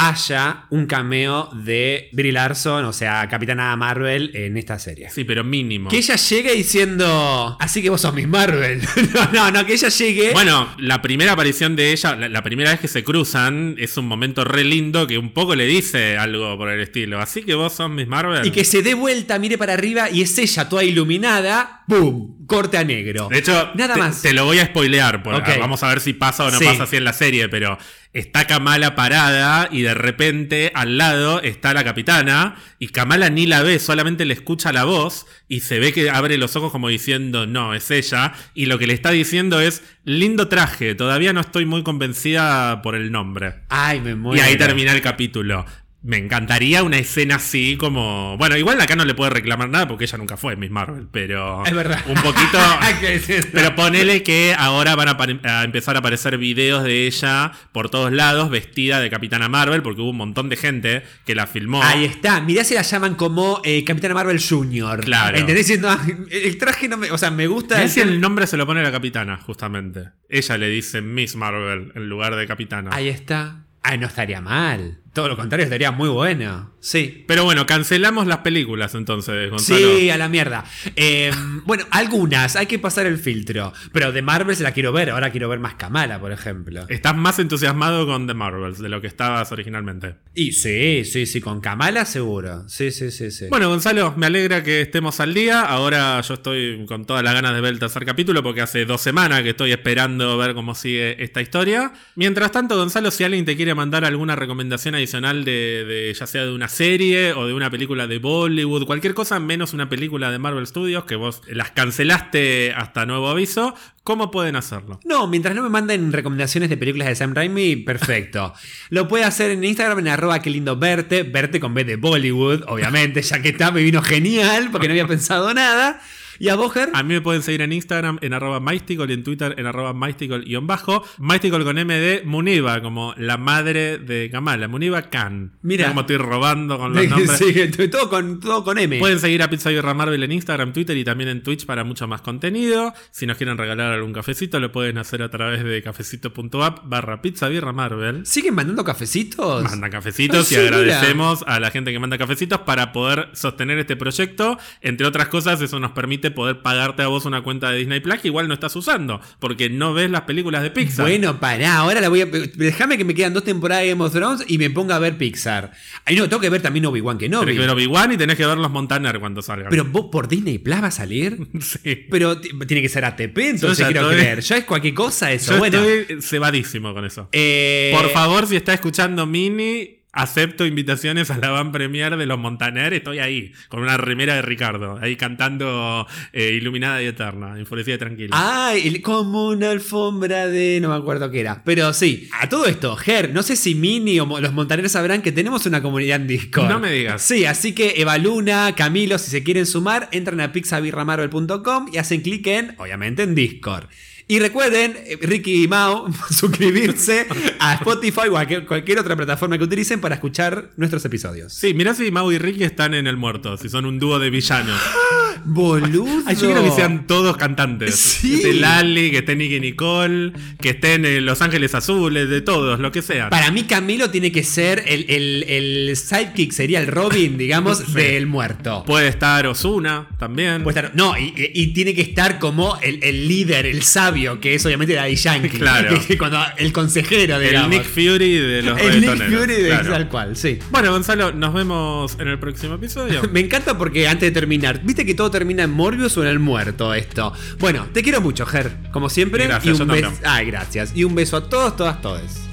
haya un cameo de Brie Larson, o sea, Capitana Marvel, en esta serie. Sí, pero mínimo. Que ella llegue diciendo, así que vos sos Miss Marvel. no, no, no, que ella llegue. Bueno, la primera aparición de ella, la, la primera vez que se cruzan, es un momento re lindo que un poco le dice algo por el estilo. Así que vos sos Miss Marvel. Y que se dé vuelta, mire para arriba y es ella toda iluminada, ¡pum! Corte a negro. De hecho, nada te, más. te lo voy a spoilear. porque. Vamos a ver si pasa o no Sí. pasa así en la serie, pero está Kamala parada y de repente al lado está la capitana y Kamala ni la ve, solamente le escucha la voz y se ve que abre los ojos como diciendo, no, es ella. Y lo que le está diciendo es, lindo traje, todavía no estoy muy convencida por el nombre. Ay, me muero. Y ahí termina el capítulo. Me encantaría una escena así como. Bueno, igual acá no le puede reclamar nada porque ella nunca fue Miss Marvel, pero. Es verdad. Un poquito. Hay que decirlo. pero ponele que ahora van a, empezar a aparecer videos de ella por todos lados vestida de Capitana Marvel porque hubo un montón de gente que la filmó. Ahí está, mirá si la llaman como eh, Capitana Marvel Jr. Claro. ¿Entendés? Diciendo, "Ah, el traje no me. O sea, me gusta. Mirá si el nombre se lo pone la capitana, justamente. Ella le dice Miss Marvel en lugar de capitana. Ahí está. Ay, no estaría mal. Todo lo contrario, estaría muy bueno. Sí. Pero bueno, cancelamos las películas entonces, Gonzalo. Sí, a la mierda. Eh, bueno, algunas, hay que pasar el filtro. Pero de Marvel se la quiero ver. Ahora quiero ver más Kamala, por ejemplo. Estás más entusiasmado con The Marvels de lo que estabas originalmente. Y sí, sí, sí, con Kamala seguro. Sí, sí, sí, sí. Bueno, Gonzalo, me alegra que estemos al día. Ahora yo estoy con todas las ganas de ver el tercer capítulo porque hace dos semanas que estoy esperando ver cómo sigue esta historia. Mientras tanto, Gonzalo, si alguien te quiere mandar alguna recomendación adicional de, de ya sea de una serie o de una película de Bollywood, cualquier cosa menos una película de Marvel Studios que vos las cancelaste hasta nuevo aviso, ¿cómo pueden hacerlo? No, mientras no me manden recomendaciones de películas de Sam Raimi, perfecto. Lo puede hacer en Instagram en arroba que lindo verte, verte con B de Bollywood, obviamente, ya que está, me vino genial porque no había pensado nada. ¿Y a Boger? A mí me pueden seguir en Instagram en arroba mystical y en Twitter en arroba mystical-bajo. Mystical con M de Muniba, como la madre de Kamala. Muniba Khan. Mira. como estoy robando con los nombres. Sí, todo con, todo con M. Pueden seguir a Pizza Birra Marvel en Instagram, Twitter y también en Twitch para mucho más contenido. Si nos quieren regalar algún cafecito, lo pueden hacer a través de cafecito.app barra Pizza Birra Marvel. ¿Siguen mandando cafecitos? Mandan cafecitos y sí, mira. agradecemos a la gente que manda cafecitos para poder sostener este proyecto. Entre otras cosas, eso nos permite poder pagarte a vos una cuenta de Disney Plus que igual no estás usando, porque no ves las películas de Pixar. Bueno, pará, ahora la voy a. Déjame que me quedan dos temporadas de Game of Thrones y me ponga a ver Pixar. Ay, no, tengo que ver también Obi-Wan que no. Tenés que ver Obi-Wan y tenés que ver los Montaner cuando salgan. Pero vos por Disney Plus va a salir. sí. Pero tiene que ser ATP, entonces quiero estoy- creer. Ya es cualquier cosa eso. Yo bueno. estoy cebadísimo con eso. eh, Por favor, si está escuchando Mini, acepto invitaciones a la van premier de los Montaner. Estoy ahí, con una remera de Ricardo, ahí cantando eh, Iluminada y Eterna, Enfurecida y Tranquila. Ay, el- como una alfombra de. No me acuerdo qué era. Pero sí, a todo esto, Ger, no sé si Mini o los montaneros sabrán que tenemos una comunidad en Discord. No me digas. Sí, así que Eva Luna, Camilo, si se quieren sumar, entran a pixabirramarvel.com y hacen clic en, obviamente, en Discord. Y recuerden, eh, Ricky y Mao, suscribirse a Spotify o a cualquier, otra plataforma que utilicen para escuchar nuestros episodios. Sí, mirá si Mau y Ricky están en el muerto, si son un dúo de villanos. Boludo. Ay, yo quiero que sean todos cantantes. Sí. Que esté Lali, que esté Nicky Nicole, que estén en Los Ángeles Azules, de todos, lo que sean. Para mí Camilo tiene que ser el, el- el sidekick, sería el Robin, digamos, Sí. del muerto. Puede estar Osuna también. Puede estar- no, y, tiene que estar como el, el líder, el sabio, que es obviamente Daddy Yankee. Claro. Que- que cuando, el consejero, el digamos. Nick Fury de los El Nick. Fury de Claro. tal cual, sí. Bueno, Gonzalo, nos vemos en el próximo episodio. Me encanta porque antes de terminar, viste que todo termina en Morbius o en el muerto esto. Bueno, te quiero mucho, Ger, como siempre. Gracias, y un beso. Ay, gracias. Y un beso a todos, todas, todes.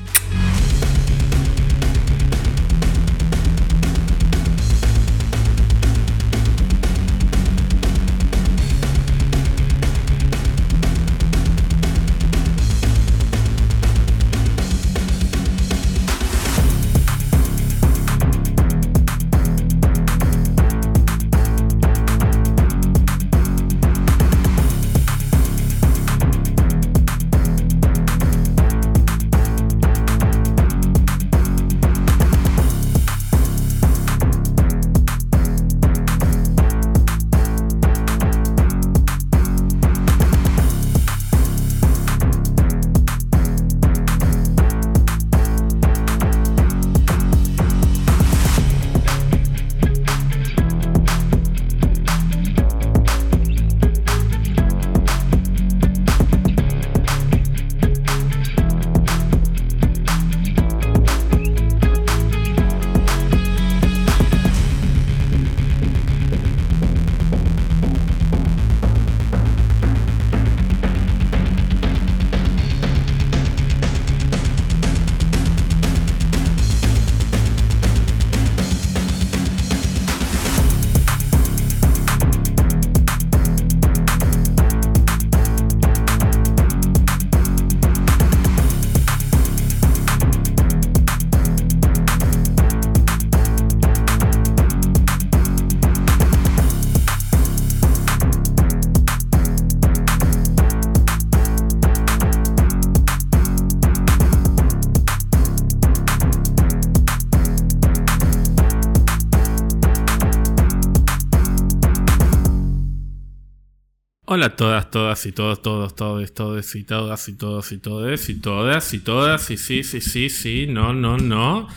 Hola a todas, todas y todos, todos, todos, todos y todas y todos y todas y todas y todas y sí, sí, sí, sí, no, no, no.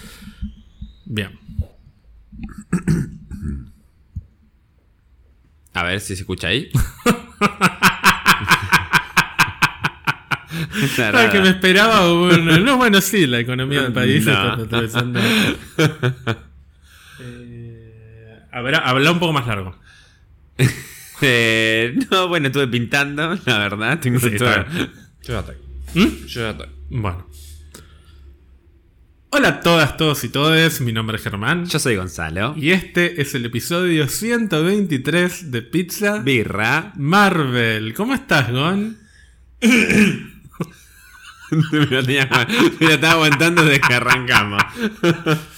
Bien. A ver si se escucha ahí. Ay, que me esperaba uno. No, bueno, sí, la economía del país No. está atravesando. Eh, a ver, habla un poco más largo. Eh, no, bueno, estuve pintando, la verdad. Tengo Sí, toda- está bien. Yo ya estoy. ¿Mm? Yo ya estoy. Bueno. Hola a todas, todos y todes. Mi nombre es Germán. Yo soy Gonzalo. Y este es el episodio 123 de Pizza Birra. Marvel. ¿Cómo estás, Gon? me, lo tenía- me lo estaba aguantando desde que arrancamos.